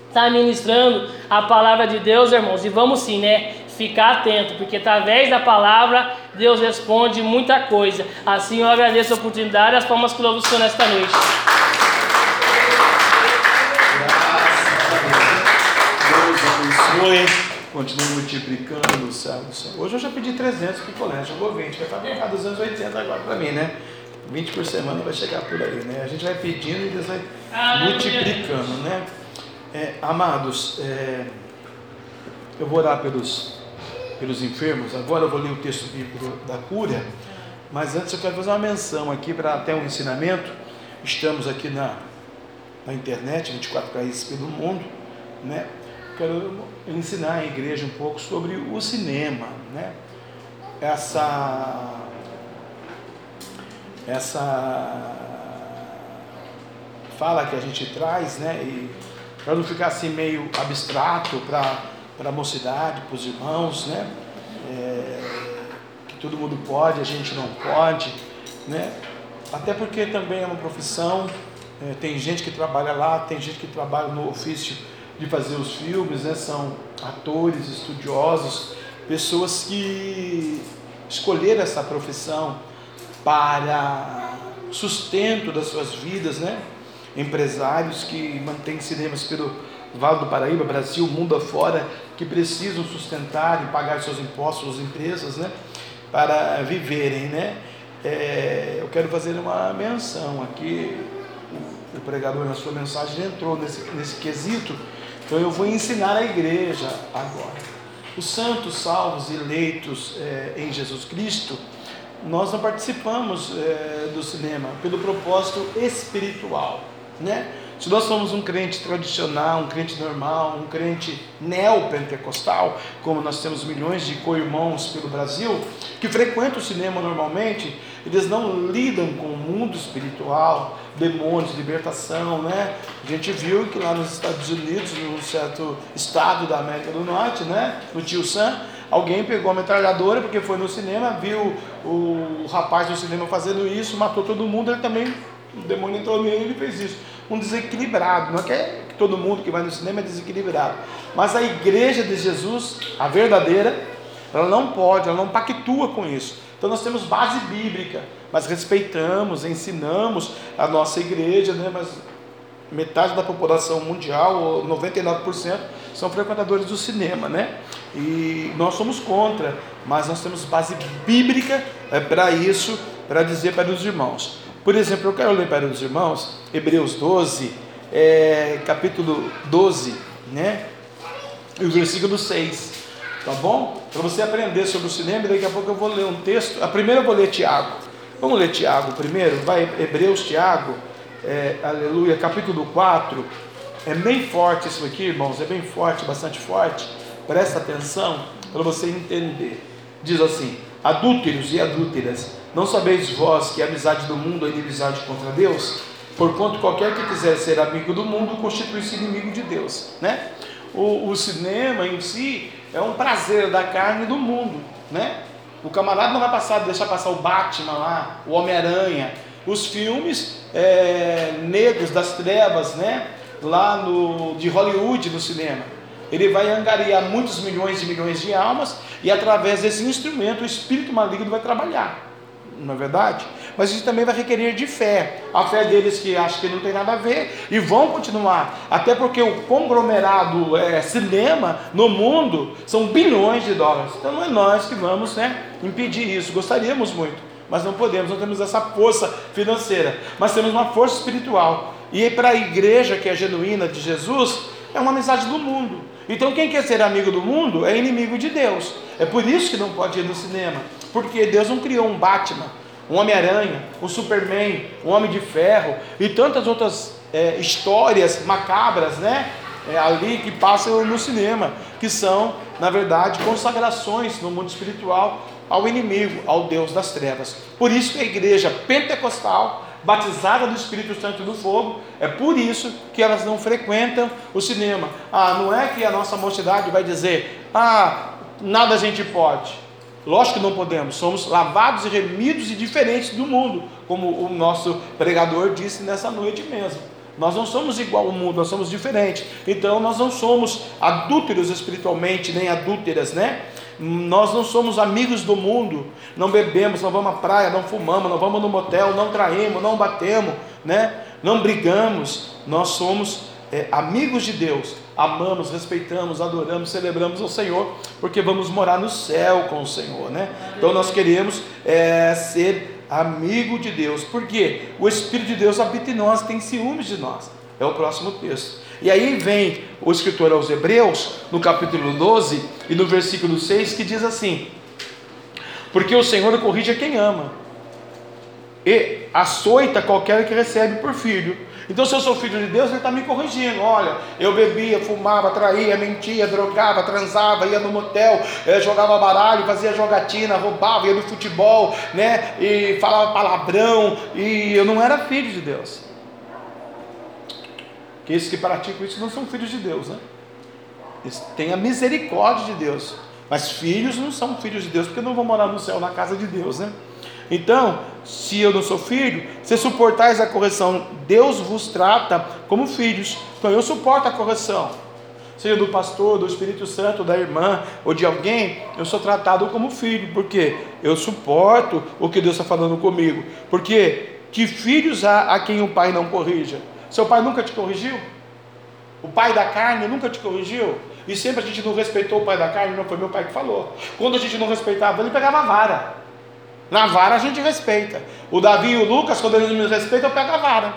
estar ministrando a palavra de Deus, irmãos. E vamos sim, né, ficar atento, porque através da palavra Deus responde muita coisa. Assim eu agradeço a oportunidade e as palmas que louvo o nesta noite. Deus abençoe. Continue multiplicando Hoje eu já pedi 300 picolés, jogou 20. Vai estar marcado 280 agora para mim, né? 20 por semana vai chegar por aí, né? A gente vai pedindo e Deus vai multiplicando, né? É, amados, é, eu vou orar pelos, pelos enfermos. Agora eu vou ler o texto bíblico da cura. Mas antes eu quero fazer uma menção aqui para até um ensinamento. Estamos aqui na, na internet, 24 países pelo mundo, né? Quero ensinar a igreja um pouco sobre o cinema, né? Essa essa fala que a gente traz, né? E para não ficar assim meio abstrato para para a mocidade, para os irmãos, né? É, que todo mundo pode, a gente não pode, né? Até porque também é uma profissão, é, tem gente que trabalha lá, tem gente que trabalha no ofício de fazer os filmes, né? São atores, estudiosos, pessoas que escolheram essa profissão para sustento das suas vidas, né? Empresários que mantêm cinemas pelo Vale do Paraíba, Brasil, mundo afora, que precisam sustentar e pagar seus impostos, as empresas, né? Para viverem, né? É, eu quero fazer uma menção aqui. O, o pregador na sua mensagem entrou nesse, nesse quesito, então eu vou ensinar a igreja agora. Os santos, salvos, eleitos é, em Jesus Cristo, nós não participamos é, do cinema pelo propósito espiritual, né? Se nós somos um crente tradicional, um crente normal, um crente neopentecostal, como nós temos milhões de co-irmãos pelo Brasil, que frequentam o cinema normalmente, eles não lidam com o mundo espiritual, demônios, libertação, né? A gente viu que lá nos Estados Unidos, num certo estado da América do Norte, né? No Tio Sam, alguém pegou a metralhadora porque foi no cinema, viu o rapaz do cinema fazendo isso, matou todo mundo, ele também, o demônio entrou nele e fez isso um desequilibrado. Não é que, é que todo mundo que vai no cinema é desequilibrado. Mas a igreja de Jesus, a verdadeira, ela não pode, ela não pactua com isso. Então nós temos base bíblica, mas respeitamos, ensinamos a nossa igreja, né? mas metade da população mundial, 99%, são frequentadores do cinema, né? E nós somos contra, mas nós temos base bíblica é, para isso, para dizer para os irmãos. Por exemplo, eu quero ler para os irmãos Hebreus 12, é, capítulo 12, né? E o versículo 6, tá bom? Para você aprender sobre o cinema, daqui a pouco eu vou ler um texto. A primeira eu vou ler Tiago. Vamos ler Tiago primeiro? Vai, Hebreus, Tiago, é, aleluia, capítulo 4. É bem forte isso aqui, irmãos, é bem forte, bastante forte. Presta atenção para você entender. Diz assim: adúlteros e adúlteras não sabeis vós que a amizade do mundo é inimizade contra Deus? Porquanto qualquer que quiser ser amigo do mundo constitui-se inimigo de Deus, né? O, o, cinema em si é um prazer da carne do mundo, né? O camarada não vai passar, deixar passar o Batman lá, o Homem-Aranha, os filmes é, negros das trevas, né? Lá no, de Hollywood no cinema. Ele vai angariar muitos milhões e milhões de almas e através desse instrumento o espírito maligno vai trabalhar não é verdade? Mas isso também vai requerer de fé. A fé deles que acham que não tem nada a ver e vão continuar. Até porque o conglomerado é, cinema no mundo são bilhões de dólares. Então não é nós que vamos né, impedir isso. Gostaríamos muito, mas não podemos. Não temos essa força financeira, mas temos uma força espiritual. E para a igreja que é genuína de Jesus, é uma amizade do mundo. Então quem quer ser amigo do mundo é inimigo de Deus. É por isso que não pode ir no cinema. Porque Deus não criou um Batman, um Homem-Aranha, um Superman, um Homem de Ferro e tantas outras é, histórias macabras, né? É, ali que passam no cinema, que são, na verdade, consagrações no mundo espiritual ao inimigo, ao Deus das trevas. Por isso que a igreja pentecostal, batizada do Espírito Santo do fogo, é por isso que elas não frequentam o cinema. Ah, não é que a nossa mocidade vai dizer, ah, nada a gente pode. Lógico que não podemos, somos lavados e remidos e diferentes do mundo, como o nosso pregador disse nessa noite mesmo. Nós não somos igual ao mundo, nós somos diferentes. Então nós não somos adúlteros espiritualmente, nem adúlteras, né? Nós não somos amigos do mundo, não bebemos, não vamos à praia, não fumamos, não vamos no motel, não traímos, não batemos, né? Não brigamos. Nós somos é, amigos de Deus, amamos, respeitamos, adoramos, celebramos o Senhor, porque vamos morar no céu com o Senhor, né? Então nós queremos é, ser amigo de Deus, porque o Espírito de Deus habita em nós, tem ciúmes de nós. É o próximo texto. E aí vem o escritor aos Hebreus, no capítulo 12 e no versículo 6, que diz assim: Porque o Senhor corrige a quem ama, e açoita qualquer que recebe por filho. Então, se eu sou filho de Deus, Ele está me corrigindo. Olha, eu bebia, fumava, traía, mentia, drogava, transava, ia no motel, eh, jogava baralho, fazia jogatina, roubava, ia no futebol, né? E falava palavrão, e eu não era filho de Deus. Que esses que praticam isso não são filhos de Deus, né? Eles têm a misericórdia de Deus. Mas filhos não são filhos de Deus, porque não vão morar no céu, na casa de Deus, né? Então, se eu não sou filho, se suportais a correção, Deus vos trata como filhos. Então eu suporto a correção. Seja do pastor, do Espírito Santo, da irmã ou de alguém, eu sou tratado como filho, porque eu suporto o que Deus está falando comigo. Porque que filhos há a quem o pai não corrija? Seu pai nunca te corrigiu? O pai da carne nunca te corrigiu? E sempre a gente não respeitou o pai da carne, não foi meu pai que falou. Quando a gente não respeitava, ele pegava a vara. Na vara a gente respeita. O Davi e o Lucas, quando eles me respeitam, eu pego a vara.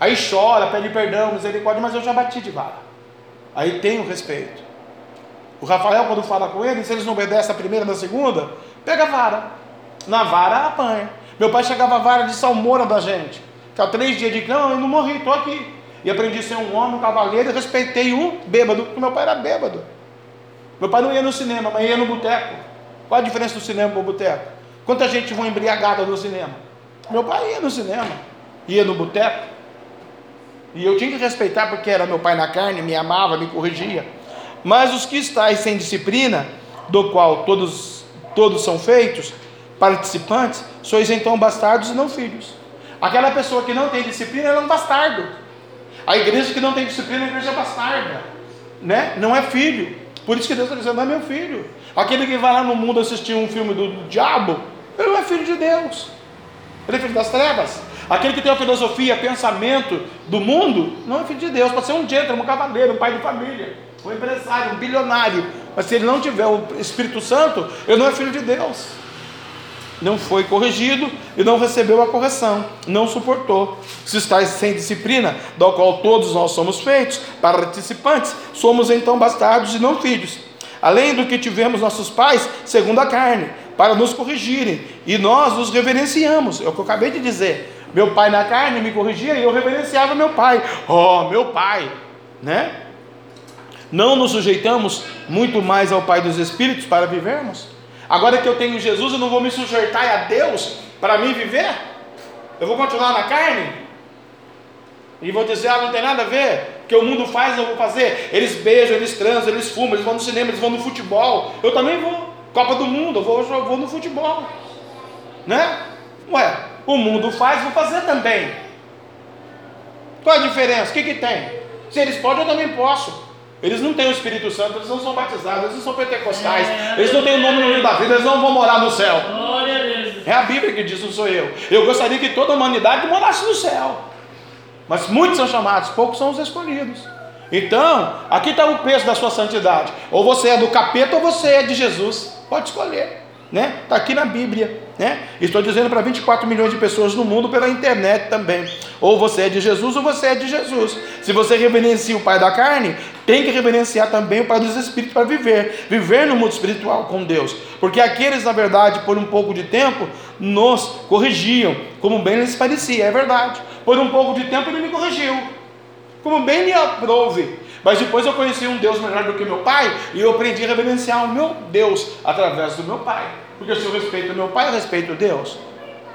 Aí chora, pede perdão, misericórdia, mas eu já bati de vara. Aí tem o respeito. O Rafael, quando fala com eles, se eles não obedecem a primeira, na segunda, pega a vara. Na vara apanha. Meu pai chegava a vara de salmoura da gente. Ficava três dias de não, eu não morri, estou aqui. E aprendi a ser um homem, um cavaleiro, e respeitei um bêbado, porque meu pai era bêbado. Meu pai não ia no cinema, mas ia no boteco. Qual a diferença do cinema para o boteco? Quanta gente vai embriagada no cinema? Meu pai ia no cinema, ia no boteco. E eu tinha que respeitar porque era meu pai na carne, me amava, me corrigia. Mas os que estáis sem disciplina, do qual todos, todos são feitos, participantes, sois então bastardos e não filhos. Aquela pessoa que não tem disciplina, ela é um bastardo. A igreja que não tem disciplina, a igreja é bastarda. Né? Não é filho. Por isso que Deus está dizendo, não é meu filho. Aquele que vai lá no mundo assistir um filme do, do diabo, ele não é filho de Deus. Ele é filho das trevas. Aquele que tem a filosofia, pensamento do mundo, não é filho de Deus. Pode ser um gentleman, um cavaleiro, um pai de família, um empresário, um bilionário. Mas se ele não tiver o Espírito Santo, ele não é filho de Deus. Não foi corrigido e não recebeu a correção, não suportou. Se estáis sem disciplina, do qual todos nós somos feitos, participantes, somos então bastardos e não filhos. Além do que tivemos nossos pais, segundo a carne, para nos corrigirem, e nós os reverenciamos. É o que eu acabei de dizer. Meu pai na carne me corrigia e eu reverenciava meu pai. Oh, meu pai, né? Não nos sujeitamos muito mais ao Pai dos Espíritos para vivermos? Agora que eu tenho Jesus, eu não vou me sujeitar a Deus para mim viver? Eu vou continuar na carne? E vou dizer, ah, não tem nada a ver, que o mundo faz, eu vou fazer. Eles beijam, eles transam, eles fumam, eles vão no cinema, eles vão no futebol. Eu também vou. Copa do Mundo, eu vou, eu vou no futebol. Né? Ué, o mundo faz, vou fazer também. Qual a diferença? O que, que tem? Se eles podem, eu também posso. Eles não têm o Espírito Santo, eles não são batizados, eles não são pentecostais, É, eles não têm o nome no livro da vida, eles não vão morar no céu. É a Bíblia que diz, não sou eu. Eu gostaria que toda a humanidade morasse no céu. Mas muitos são chamados, poucos são os escolhidos. Então, aqui está o peso da sua santidade. Ou você é do capeta ou você é de Jesus. Pode escolher. Né? Está aqui na Bíblia. Né? Estou dizendo para 24 milhões de pessoas no mundo pela internet também. Ou você é de Jesus ou você é de Jesus. Se você reverencia o Pai da carne, tem que reverenciar também o Pai dos Espíritos para viver. Viver no mundo espiritual com Deus. Porque aqueles, na verdade, por um pouco de tempo, nos corrigiam, como bem lhes parecia. É verdade. Por um pouco de tempo ele me corrigiu. Como bem lhe aprove. Mas depois eu conheci um Deus melhor do que meu pai e eu aprendi a reverenciar o meu Deus através do meu pai. Porque se eu respeito meu pai, eu respeito Deus.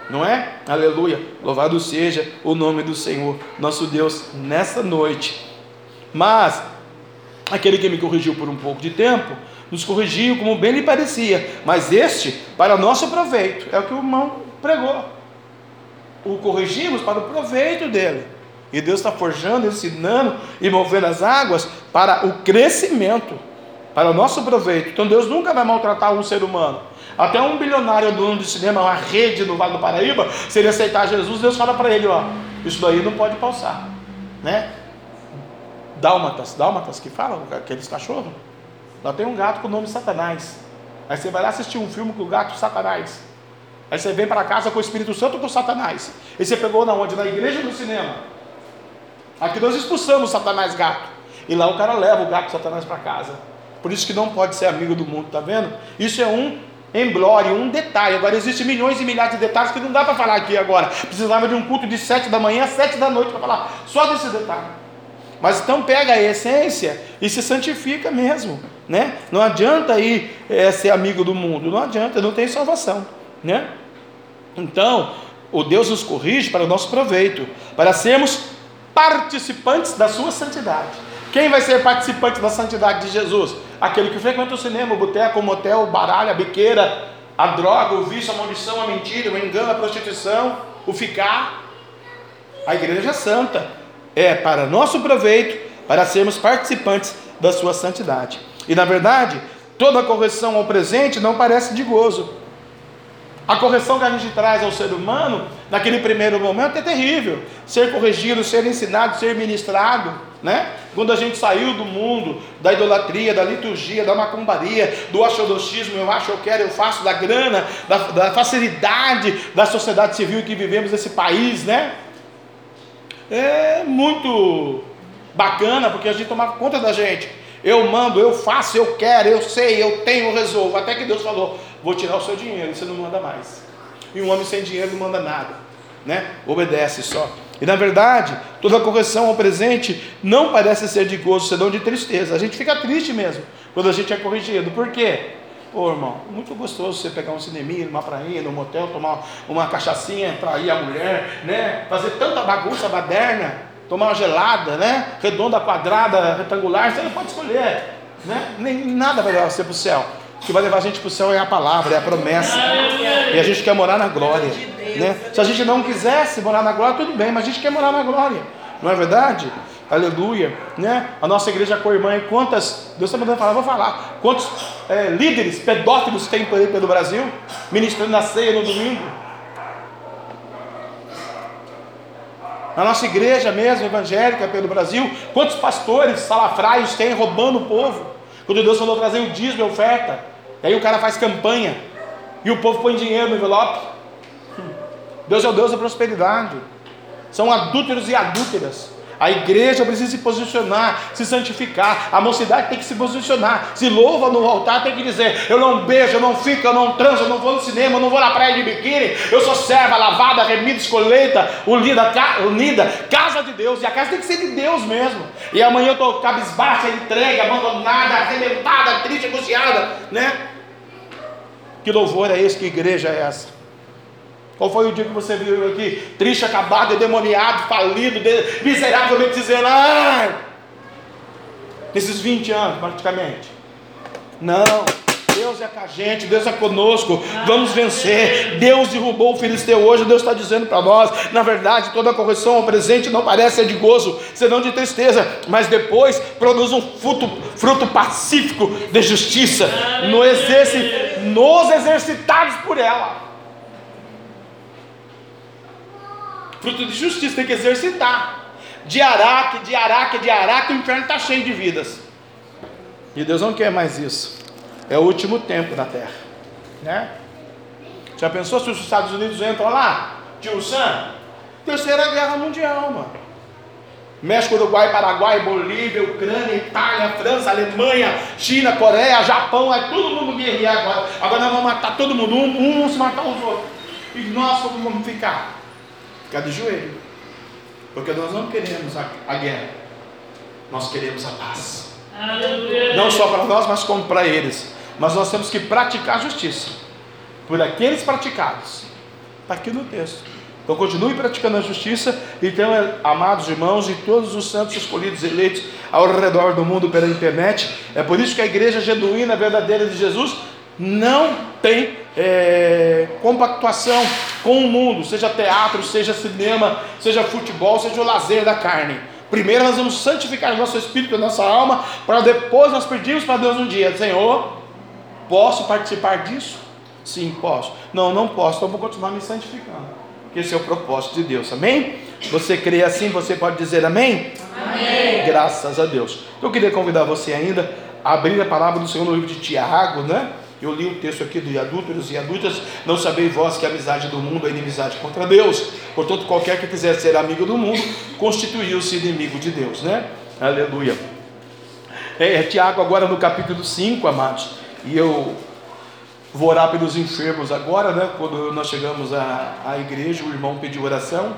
Não é? Aleluia. Louvado seja o nome do Senhor, nosso Deus, nessa noite. Mas aquele que me corrigiu por um pouco de tempo, nos corrigiu como bem lhe parecia, mas este para nosso proveito, é o que o irmão pregou. O corrigimos para o proveito dele. E Deus está forjando, ensinando e movendo as águas para o crescimento, para o nosso proveito. Então Deus nunca vai maltratar um ser humano. Até um bilionário dono de cinema, uma rede no Vale do Paraíba, se ele aceitar Jesus, Deus fala para ele: ó, isso daí não pode passar, né? Dálmatas, dálmatas que falam, aqueles cachorros. Lá tem um gato com o nome Satanás. Aí você vai lá assistir um filme com o gato Satanás. Aí você vem para casa com o Espírito Santo com Satanás. E você pegou na onde? Na igreja ou no cinema? Aqui nós expulsamos Satanás gato. E lá o cara leva o gato Satanás para casa. Por isso que não pode ser amigo do mundo, tá vendo? Isso é um emblório, um detalhe. Agora existem milhões e milhares de detalhes que não dá para falar aqui agora. Precisava de um culto de sete da manhã a sete da noite para falar só desse detalhe. Mas então pega a essência e se santifica mesmo, né? Não adianta ir é, ser amigo do mundo, não adianta, não tem salvação, né? Então, o Deus nos corrige para o nosso proveito, para sermos participantes da sua santidade. Quem vai ser participante da santidade de Jesus? Aquele que frequenta o cinema, o boteco, o motel, o baralho, a biqueira, a droga, o vício, a maldição, a mentira, o engano, a prostituição, o ficar. A igreja é santa é para nosso proveito, para sermos participantes da sua santidade. E na verdade, toda correção ao presente não parece de gozo. A correção que a gente traz ao ser humano, naquele primeiro momento, é terrível. Ser corrigido, ser ensinado, ser ministrado, né? Quando a gente saiu do mundo, da idolatria, da liturgia, da macumbaria, do axodochismo, eu acho, eu quero, eu faço, da grana, da, da facilidade da sociedade civil que vivemos nesse país, né? É muito bacana, porque a gente tomava conta da gente. Eu mando, eu faço, eu quero, eu sei, eu tenho, eu resolvo. Até que Deus falou: vou tirar o seu dinheiro, você não manda mais. E um homem sem dinheiro não manda nada, né? Obedece só. E na verdade, toda correção ao presente não parece ser de gozo, senão de tristeza. A gente fica triste mesmo quando a gente é corrigido. Por quê? Pô, irmão, muito gostoso você pegar um cineminha, uma prainha, num motel, tomar uma cachaçinha, trair a mulher, né? Fazer tanta bagunça baderna, tomar uma gelada, né? Redonda, quadrada, retangular, você pode escolher, né? Nem nada vai levar você para o céu. O que vai levar a gente para o céu é a palavra, é a promessa. E a gente quer morar na glória. Né? Se a gente não quisesse morar na glória, tudo bem, mas a gente quer morar na glória. Não é verdade? Aleluia. Né? A nossa igreja co-irmã, quantas, Deus está mandando falar, vou falar, quantos é, líderes pedófilos tem por aí pelo Brasil, ministrando na ceia no domingo? Na nossa igreja mesmo, evangélica pelo Brasil, quantos pastores salafraios tem roubando o povo? Quando Deus falou trazer o dízimo e oferta, aí o cara faz campanha, e o povo põe dinheiro no envelope. Deus é o Deus da prosperidade. São adúlteros e adúlteras. A igreja precisa se posicionar, se santificar. A mocidade tem que se posicionar. Se louva no altar, tem que dizer: Eu não beijo, eu não fico, eu não transo, eu não vou no cinema, eu não vou na praia de biquíni. Eu sou serva, lavada, remida, escolheita, unida, unida, casa de Deus. E a casa tem que ser de Deus mesmo. E amanhã eu estou cabisbaixa, entregue, abandonada, arrebentada, triste, angustiada, né? Que louvor é esse? Que igreja é essa? Qual foi o dia que você viu aqui, triste, acabado, demoniado, falido, miseravelmente dizendo, ah, nesses 20 anos praticamente? Não, Deus é com a gente, Deus é conosco, vamos vencer. Deus derrubou o filisteu hoje, Deus está dizendo para nós. Na verdade, toda correção ao presente não parece ser de gozo, senão de tristeza, mas depois produz um fruto, fruto pacífico de justiça no exerci, nos exercitados por ela. Fruto de justiça, tem que exercitar. De araque, de araque, de araque, o inferno está cheio de vidas. E Deus não quer mais isso. É o último tempo na terra. Né? Já pensou se os Estados Unidos entram lá? Tio Sam? Terceira Guerra Mundial, mano. México, Uruguai, Paraguai, Bolívia, Ucrânia, Itália, França, Alemanha, China, Coreia, Japão, é todo mundo guerrear agora. Agora nós vamos matar todo mundo, um, um se matar os outros. E nós vamos ficar? Ficar de joelho. Porque nós não queremos a, a guerra. Nós queremos a paz. Aleluia. Não só para nós, mas como para eles. Mas nós temos que praticar a justiça. Por aqueles praticados. Está aqui no texto. Então continue praticando a justiça. Então, amados irmãos e todos os santos escolhidos eleitos ao redor do mundo pela internet. É por isso que a igreja genuína, verdadeira de Jesus não tem é, compactuação com o mundo, seja teatro, seja cinema, seja futebol, seja o lazer da carne. Primeiro nós vamos santificar nosso espírito e nossa alma, para depois nós pedirmos para Deus um dia, Senhor, posso participar disso? Sim, posso. Não, não posso, então vou continuar me santificando. Porque esse é o propósito de Deus, amém? Você crê assim, você pode dizer amém? Amém. Graças a Deus. Eu queria convidar você ainda a abrir a palavra do Senhor no livro de Tiago, né? Eu li o texto aqui do adúlteros e adultas, não sabeis vós que a amizade do mundo é inimizade contra Deus. Portanto, qualquer que quiser ser amigo do mundo, constituiu-se inimigo de Deus, né? Aleluia. É, é, Tiago agora no capítulo 5, amados, e eu vou orar pelos enfermos agora, né? Quando nós chegamos à, à igreja, o irmão pediu oração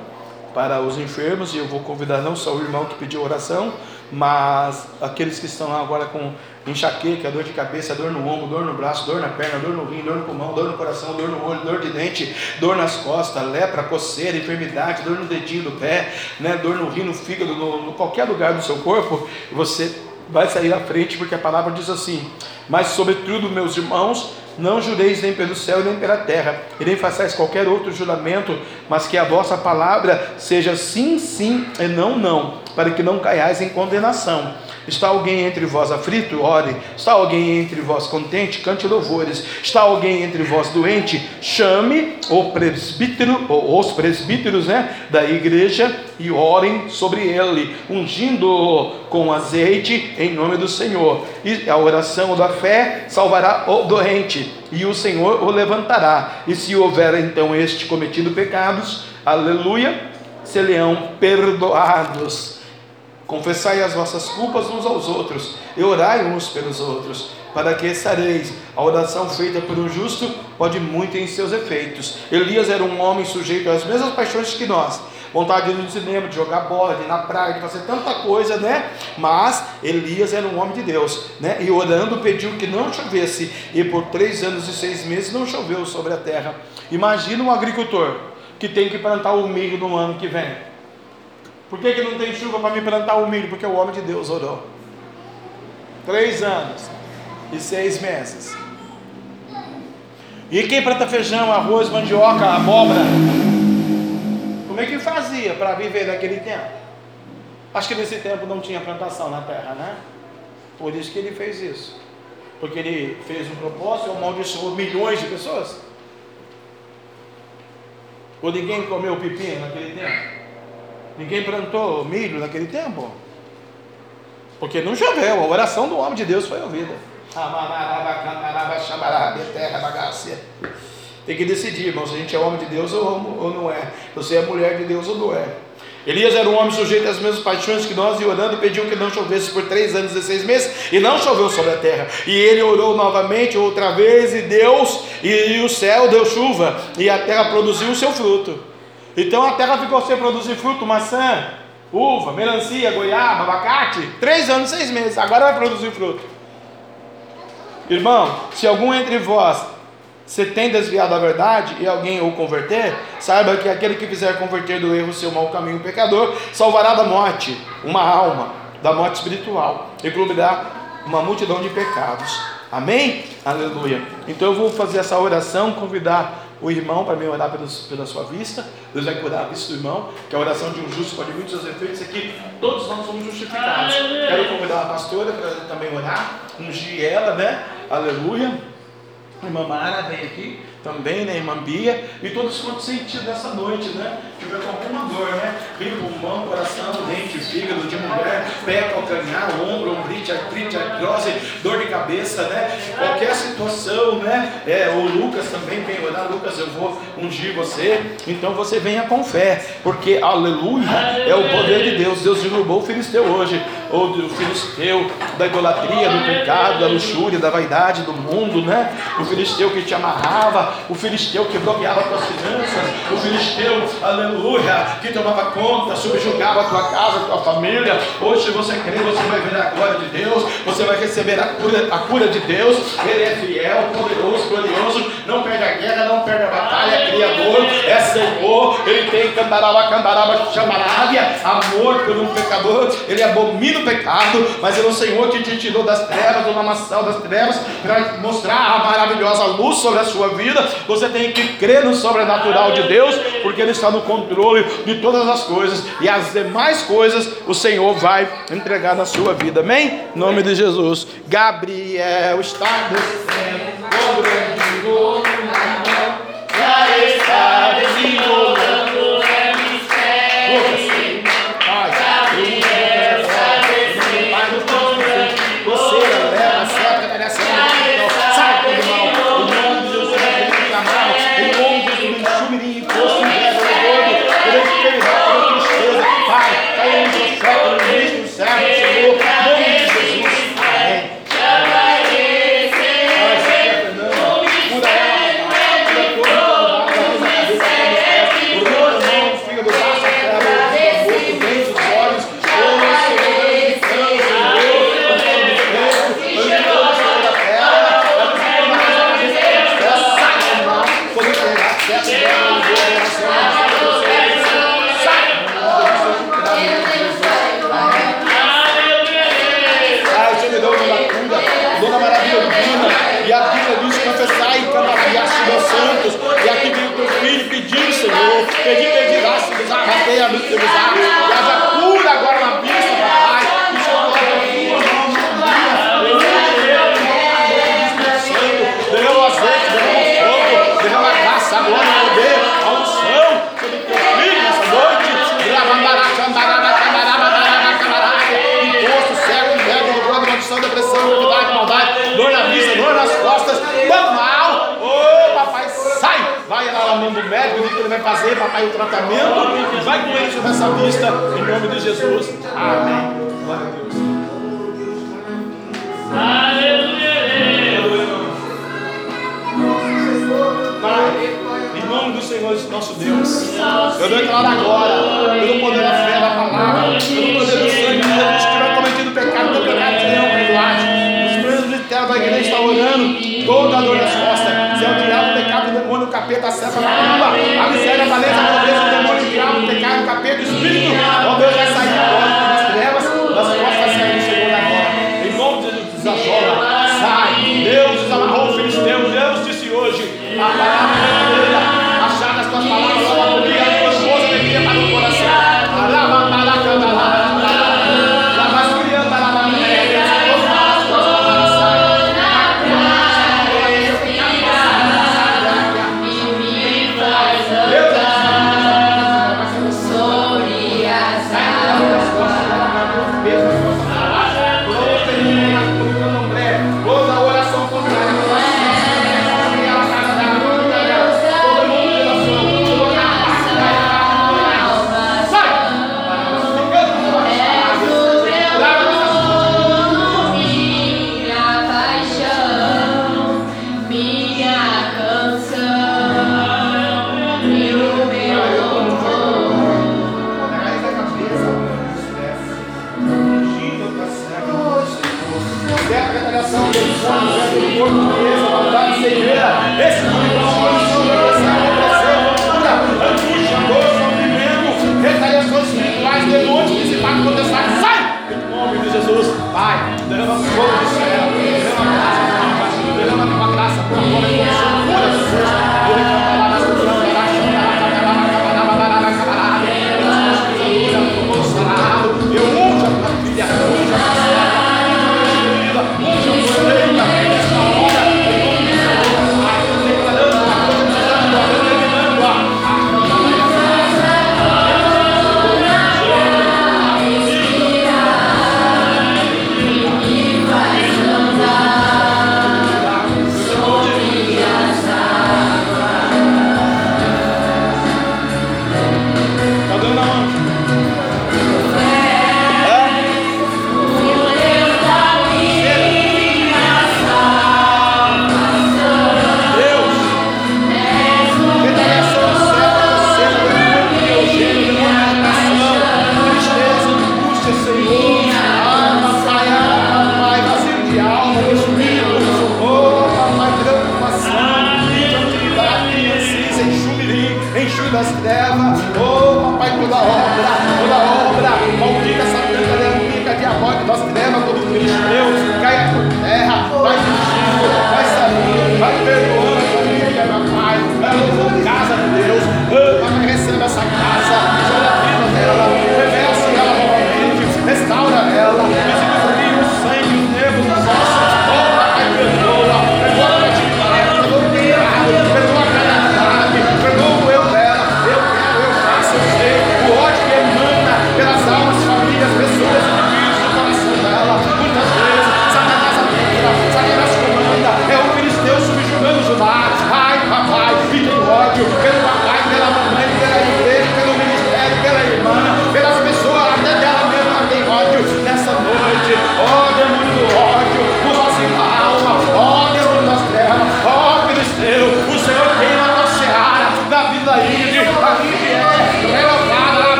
para os enfermos, e eu vou convidar não só o irmão que pediu oração, mas aqueles que estão agora com enxaqueca, dor de cabeça, dor no ombro, dor no braço, dor na perna, dor no rim, dor no pulmão, dor no coração, dor no olho, dor de dente, dor nas costas, lepra, coceira, enfermidade, dor no dedinho do pé, né, dor no rim, no fígado, no, no qualquer lugar do seu corpo, você vai sair à frente, porque a palavra diz assim: Mas, sobretudo, meus irmãos, não jureis nem pelo céu nem pela terra, e nem façais qualquer outro juramento, mas que a vossa palavra seja sim, sim e não, não, para que não caiais em condenação. Está alguém entre vós aflito? Ore. Está alguém entre vós contente? Cante louvores. Está alguém entre vós doente? Chame o presbítero, ou os presbíteros né, da igreja e orem sobre ele, ungindo-o com azeite em nome do Senhor. E a oração da fé salvará o doente, e o Senhor o levantará. E se houver então este cometido pecados, aleluia, se leão perdoados. Confessai as vossas culpas uns aos outros, e orai uns pelos outros, para que sareis. A oração feita por um justo pode muito em seus efeitos. Elias era um homem sujeito às mesmas paixões que nós. Vontade de ir no cinema, de jogar bola, de ir na praia, de fazer tanta coisa, né? Mas Elias era um homem de Deus, né? E orando pediu que não chovesse. E por três anos e seis meses não choveu sobre a terra. Imagina um agricultor que tem que plantar o milho no ano que vem. Por que, que não tem chuva para me plantar o milho? Porque o homem de Deus orou. Três anos e seis meses. E quem planta feijão, arroz, mandioca, abóbora? Como é que fazia para viver naquele tempo? Acho que nesse tempo não tinha plantação na terra, né? Por isso que ele fez isso. Porque ele fez um propósito amaldiçoou milhões de pessoas. Ou ninguém comeu pepino naquele tempo? Ninguém plantou milho naquele tempo? Porque não choveu, a oração do homem de Deus foi ouvida. Tem que decidir, irmão, se a gente é homem de Deus ou não é. Você é mulher de Deus ou não é. Elias era um homem sujeito às mesmas paixões que nós, e orando pediu que não chovesse por três anos e seis meses, e não choveu sobre a terra. E ele orou novamente, outra vez, e Deus, e, o céu deu chuva, e a terra produziu o seu fruto. Então a terra ficou sem produzir fruto, maçã, uva, melancia, goiaba, abacate, três anos seis meses, agora vai produzir fruto. Irmão, se algum entre vós você tem desviado da verdade e alguém o converter, saiba que aquele que fizer converter do erro seu mau caminho pecador, salvará da morte uma alma, da morte espiritual, e cobrirá uma multidão de pecados. Amém? Aleluia. Então eu vou fazer essa oração, convidar o irmão para me orar pela sua vista. Deus vai curar a vista do irmão, que a oração de um justo pode muitos seus efeitos aqui. Todos nós somos justificados. Quero convidar a pastora para também orar, ungir ela, né? Aleluia. Irmã Mara vem aqui também, né, irmã Bia, e todos quantos sentidos nessa noite, né? Tiver com alguma dor, né? Rio, pulmão, coração, dente, fígado, de mulher, pé, calcanhar, ombro, ombrite, artrite, artrose, dor de cabeça, né? Qualquer situação, né? É, o Lucas também vem orar, Lucas, eu vou ungir você. Então você venha com fé, porque aleluia é o poder de Deus. Deus derrubou o filisteu hoje, ou o filisteu da idolatria, do pecado, da luxúria, da vaidade do mundo, né? O filisteu que te amarrava, o filisteu que bloqueava tuas finanças, o filisteu, aleluia, que tomava conta, subjugava a tua casa, a tua família. Hoje, se você crê, você vai ver a glória de Deus, você vai receber a cura, a cura de Deus. Ele é fiel, poderoso, glorioso, não perde a guerra, não perde a batalha, é criador, é Senhor, ele tem candaraba, candaraba, chamarábia, amor por um pecador, ele abomina o pecado, mas ele é o Senhor que te tirou das trevas, do lamaçal das trevas, para mostrar a maravilhosa luz sobre a sua vida. Você tem que crer no sobrenatural de Deus, porque Ele está no controle de todas as coisas e as demais coisas o Senhor vai entregar na sua vida. Amém? Em nome de Jesus. Gabriel está descendo com grande gozo já está desenrolando o tratamento. Vai com eles nessa vista, em nome de Jesus. Amém. Glória a Deus. Aleluia. Pai, em nome do Senhor nosso Deus, eu declaro agora, pelo poder da fé da palavra, pelo poder do sangue de Jesus, que vai cometido pecado, do pecado de não é privilégio, Os presos de terra da igreja estão orando, toda a dor das costas capeta, a seta na tumba, a miséria, a maleza, a pobreza, o demônio, o diabo, o pecado, o capeta, o espírito. Ó oh, Deus, vai sair agora das trevas, das costas sair, chegou na hora. Em nome de Jesus, desajora, sai. Deus desamarrou o filisteu, Deus disse hoje, a palavra.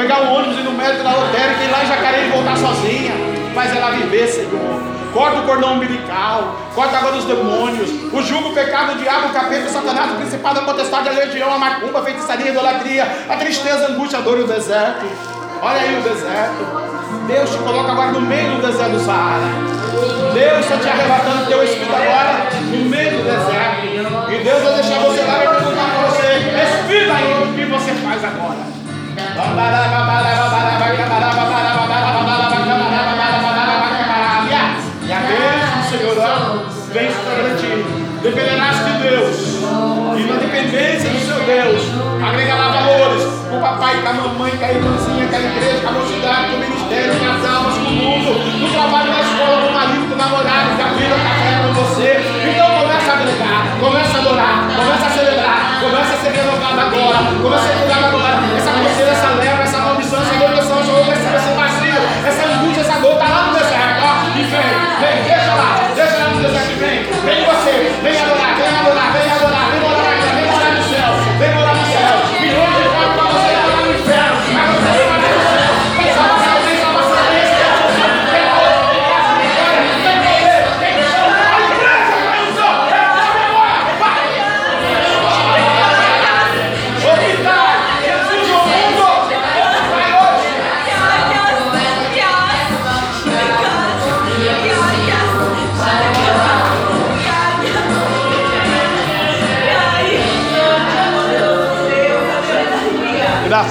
Pegar um ônibus e no médico da lotérica, ir lá em Jacareí e voltar sozinha. Faz ela viver, Senhor. Corta o cordão umbilical, corta agora os demônios, o jugo, o pecado, o diabo, o capeta, o satanás, o principado, a potestade, a legião, a macumba, a feitiçaria, a idolatria, a tristeza, a angústia, a dor e o deserto. Olha aí o deserto. Deus te coloca agora no meio do deserto do Saara. Deus está te arrebatando teu espírito agora no meio do deserto. E Deus vai deixar você lá e perguntar para você: Espírito aí, o que você faz agora? E a bênção do Senhor vem sobre de Deus. E na dependência do seu Deus, agregará valores com o papai, a mamãe, com a irmãzinha, com a igreja, com a mocidade, com o ministério, com as almas, com o mundo, no trabalho, na escola, com o marido, com o namorado, com a vida, com a fé com você. Então começa a agregar, começa a adorar, começa a celebrar, começa a ser renovado agora, começa a agora. Essa coceira, essa leva, essa maldição, essa maldição, essa maldição, esse vazio, essa angústia, essa dor, está lá no deserto, ó. E vem, vem, deixa lá, deixa lá no deserto, vem, vem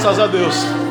Graças a Deus.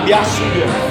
Babiaçuga. Não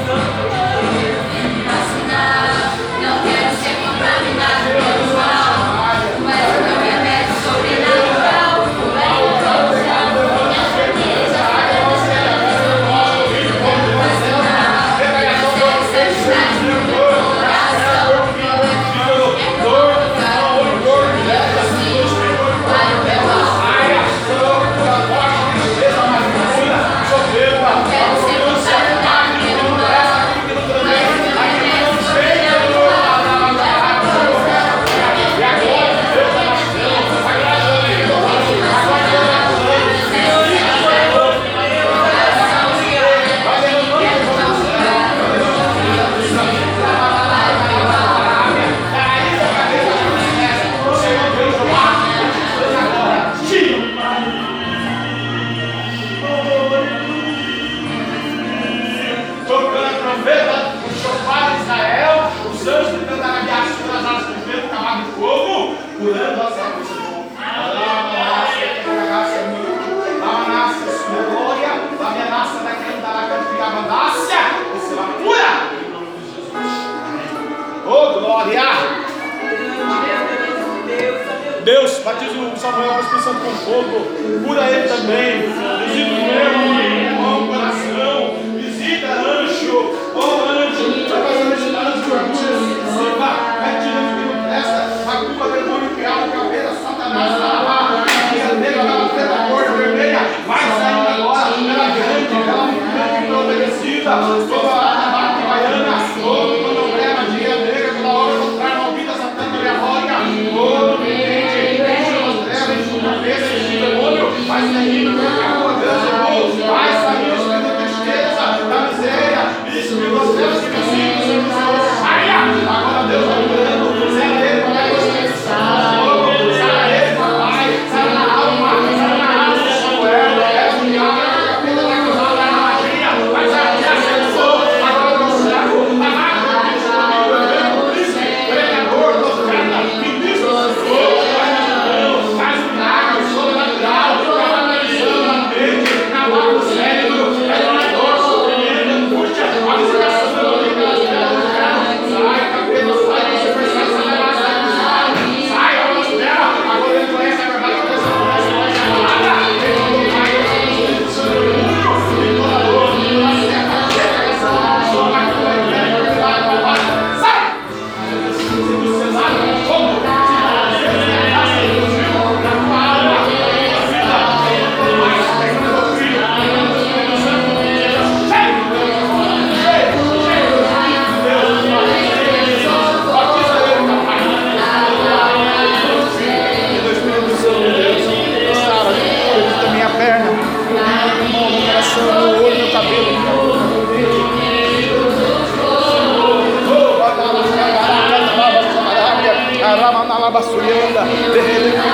O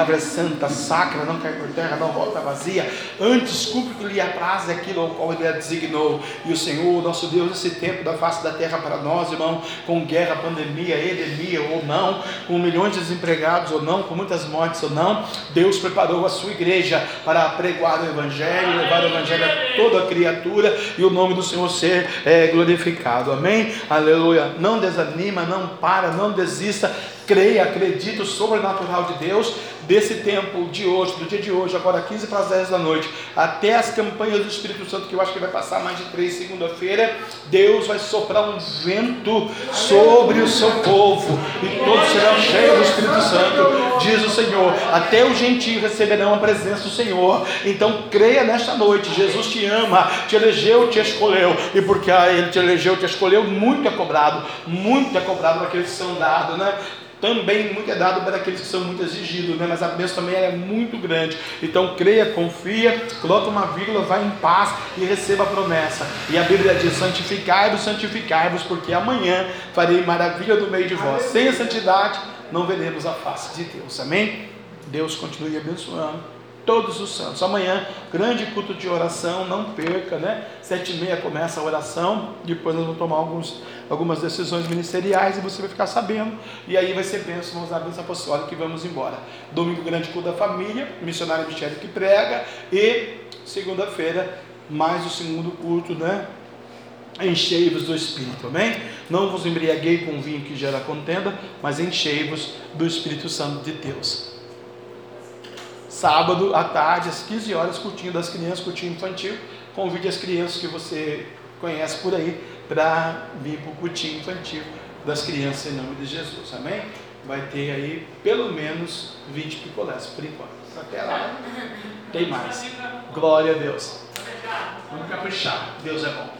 palavra é santa, sacra, não cai por terra, não volta vazia. Antes, cumpre que lhe apraz aquilo ao qual ele a designou. E o Senhor, nosso Deus, esse tempo da face da terra para nós, irmão, com guerra, pandemia, epidemia ou não, com milhões de desempregados ou não, com muitas mortes ou não, Deus preparou a sua igreja para pregoar o Evangelho, levar o Evangelho a toda criatura e o nome do Senhor ser é, glorificado. Amém? Aleluia. Não desanima, não para, não desista. Creia, acredite sobrenatural de Deus desse tempo de hoje, do dia de hoje, agora 15 para as 10 da noite, até as campanhas do Espírito Santo, que eu acho que vai passar mais de três segunda-feira, Deus vai soprar um vento sobre o seu povo, e todos serão cheios do Espírito Santo, diz o Senhor. Até os gentios receberão a presença do Senhor. Então creia nesta noite, Jesus te ama, te elegeu, te escolheu, e porque Ele te elegeu, te escolheu, muito é cobrado, muito é cobrado daqueles que são dados, né? Também muito é dado para aqueles que são muito exigidos, né? mas a bênção também é muito grande. Então creia, confia, coloca uma vírgula, vai em paz e receba a promessa. E a Bíblia diz: santificai-vos, santificai-vos, porque amanhã farei maravilha no meio de vós. Sem a santidade não veremos a face de Deus. Amém? Deus continue abençoando todos os santos. Amanhã, grande culto de oração, não perca, né? Sete e meia começa a oração, depois nós vamos tomar alguns, algumas decisões ministeriais e você vai ficar sabendo. E aí vai ser bênção, vamos dar bênção apostólica e vamos embora. Domingo, grande culto da família, missionário Michele que prega e segunda-feira, mais o segundo culto, né? Enchei-vos do Espírito, amém? Não vos embriaguei com vinho que gera contenda, mas enchei-vos do Espírito Santo de Deus. Sábado à tarde, às 15 horas, curtinho das crianças, curtinho infantil. Convide as crianças que você conhece por aí para vir para o curtinho infantil das crianças em nome de Jesus, amém? Vai ter aí pelo menos 20 picolés por enquanto. Até lá tem mais. Glória a Deus. Vamos caprichar. Deus é bom.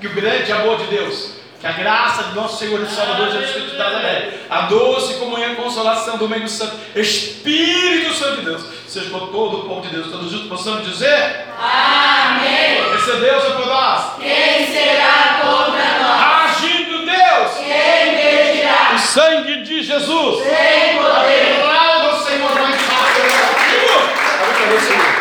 Que o grande amor de Deus, que a graça de nosso Senhor e Salvador Jesus Cristo Nazaré, a doce comunhão e consolação do meio santo, Espírito Santo de Deus, seja com todo o povo de Deus, todos juntos possamos dizer: Amém. Esse é Deus é por nós. Quem será contra nós? Agindo Deus. Quem medirá? O sangue de Jesus. Sem poder. Aplauda o Senhor mais uma vez.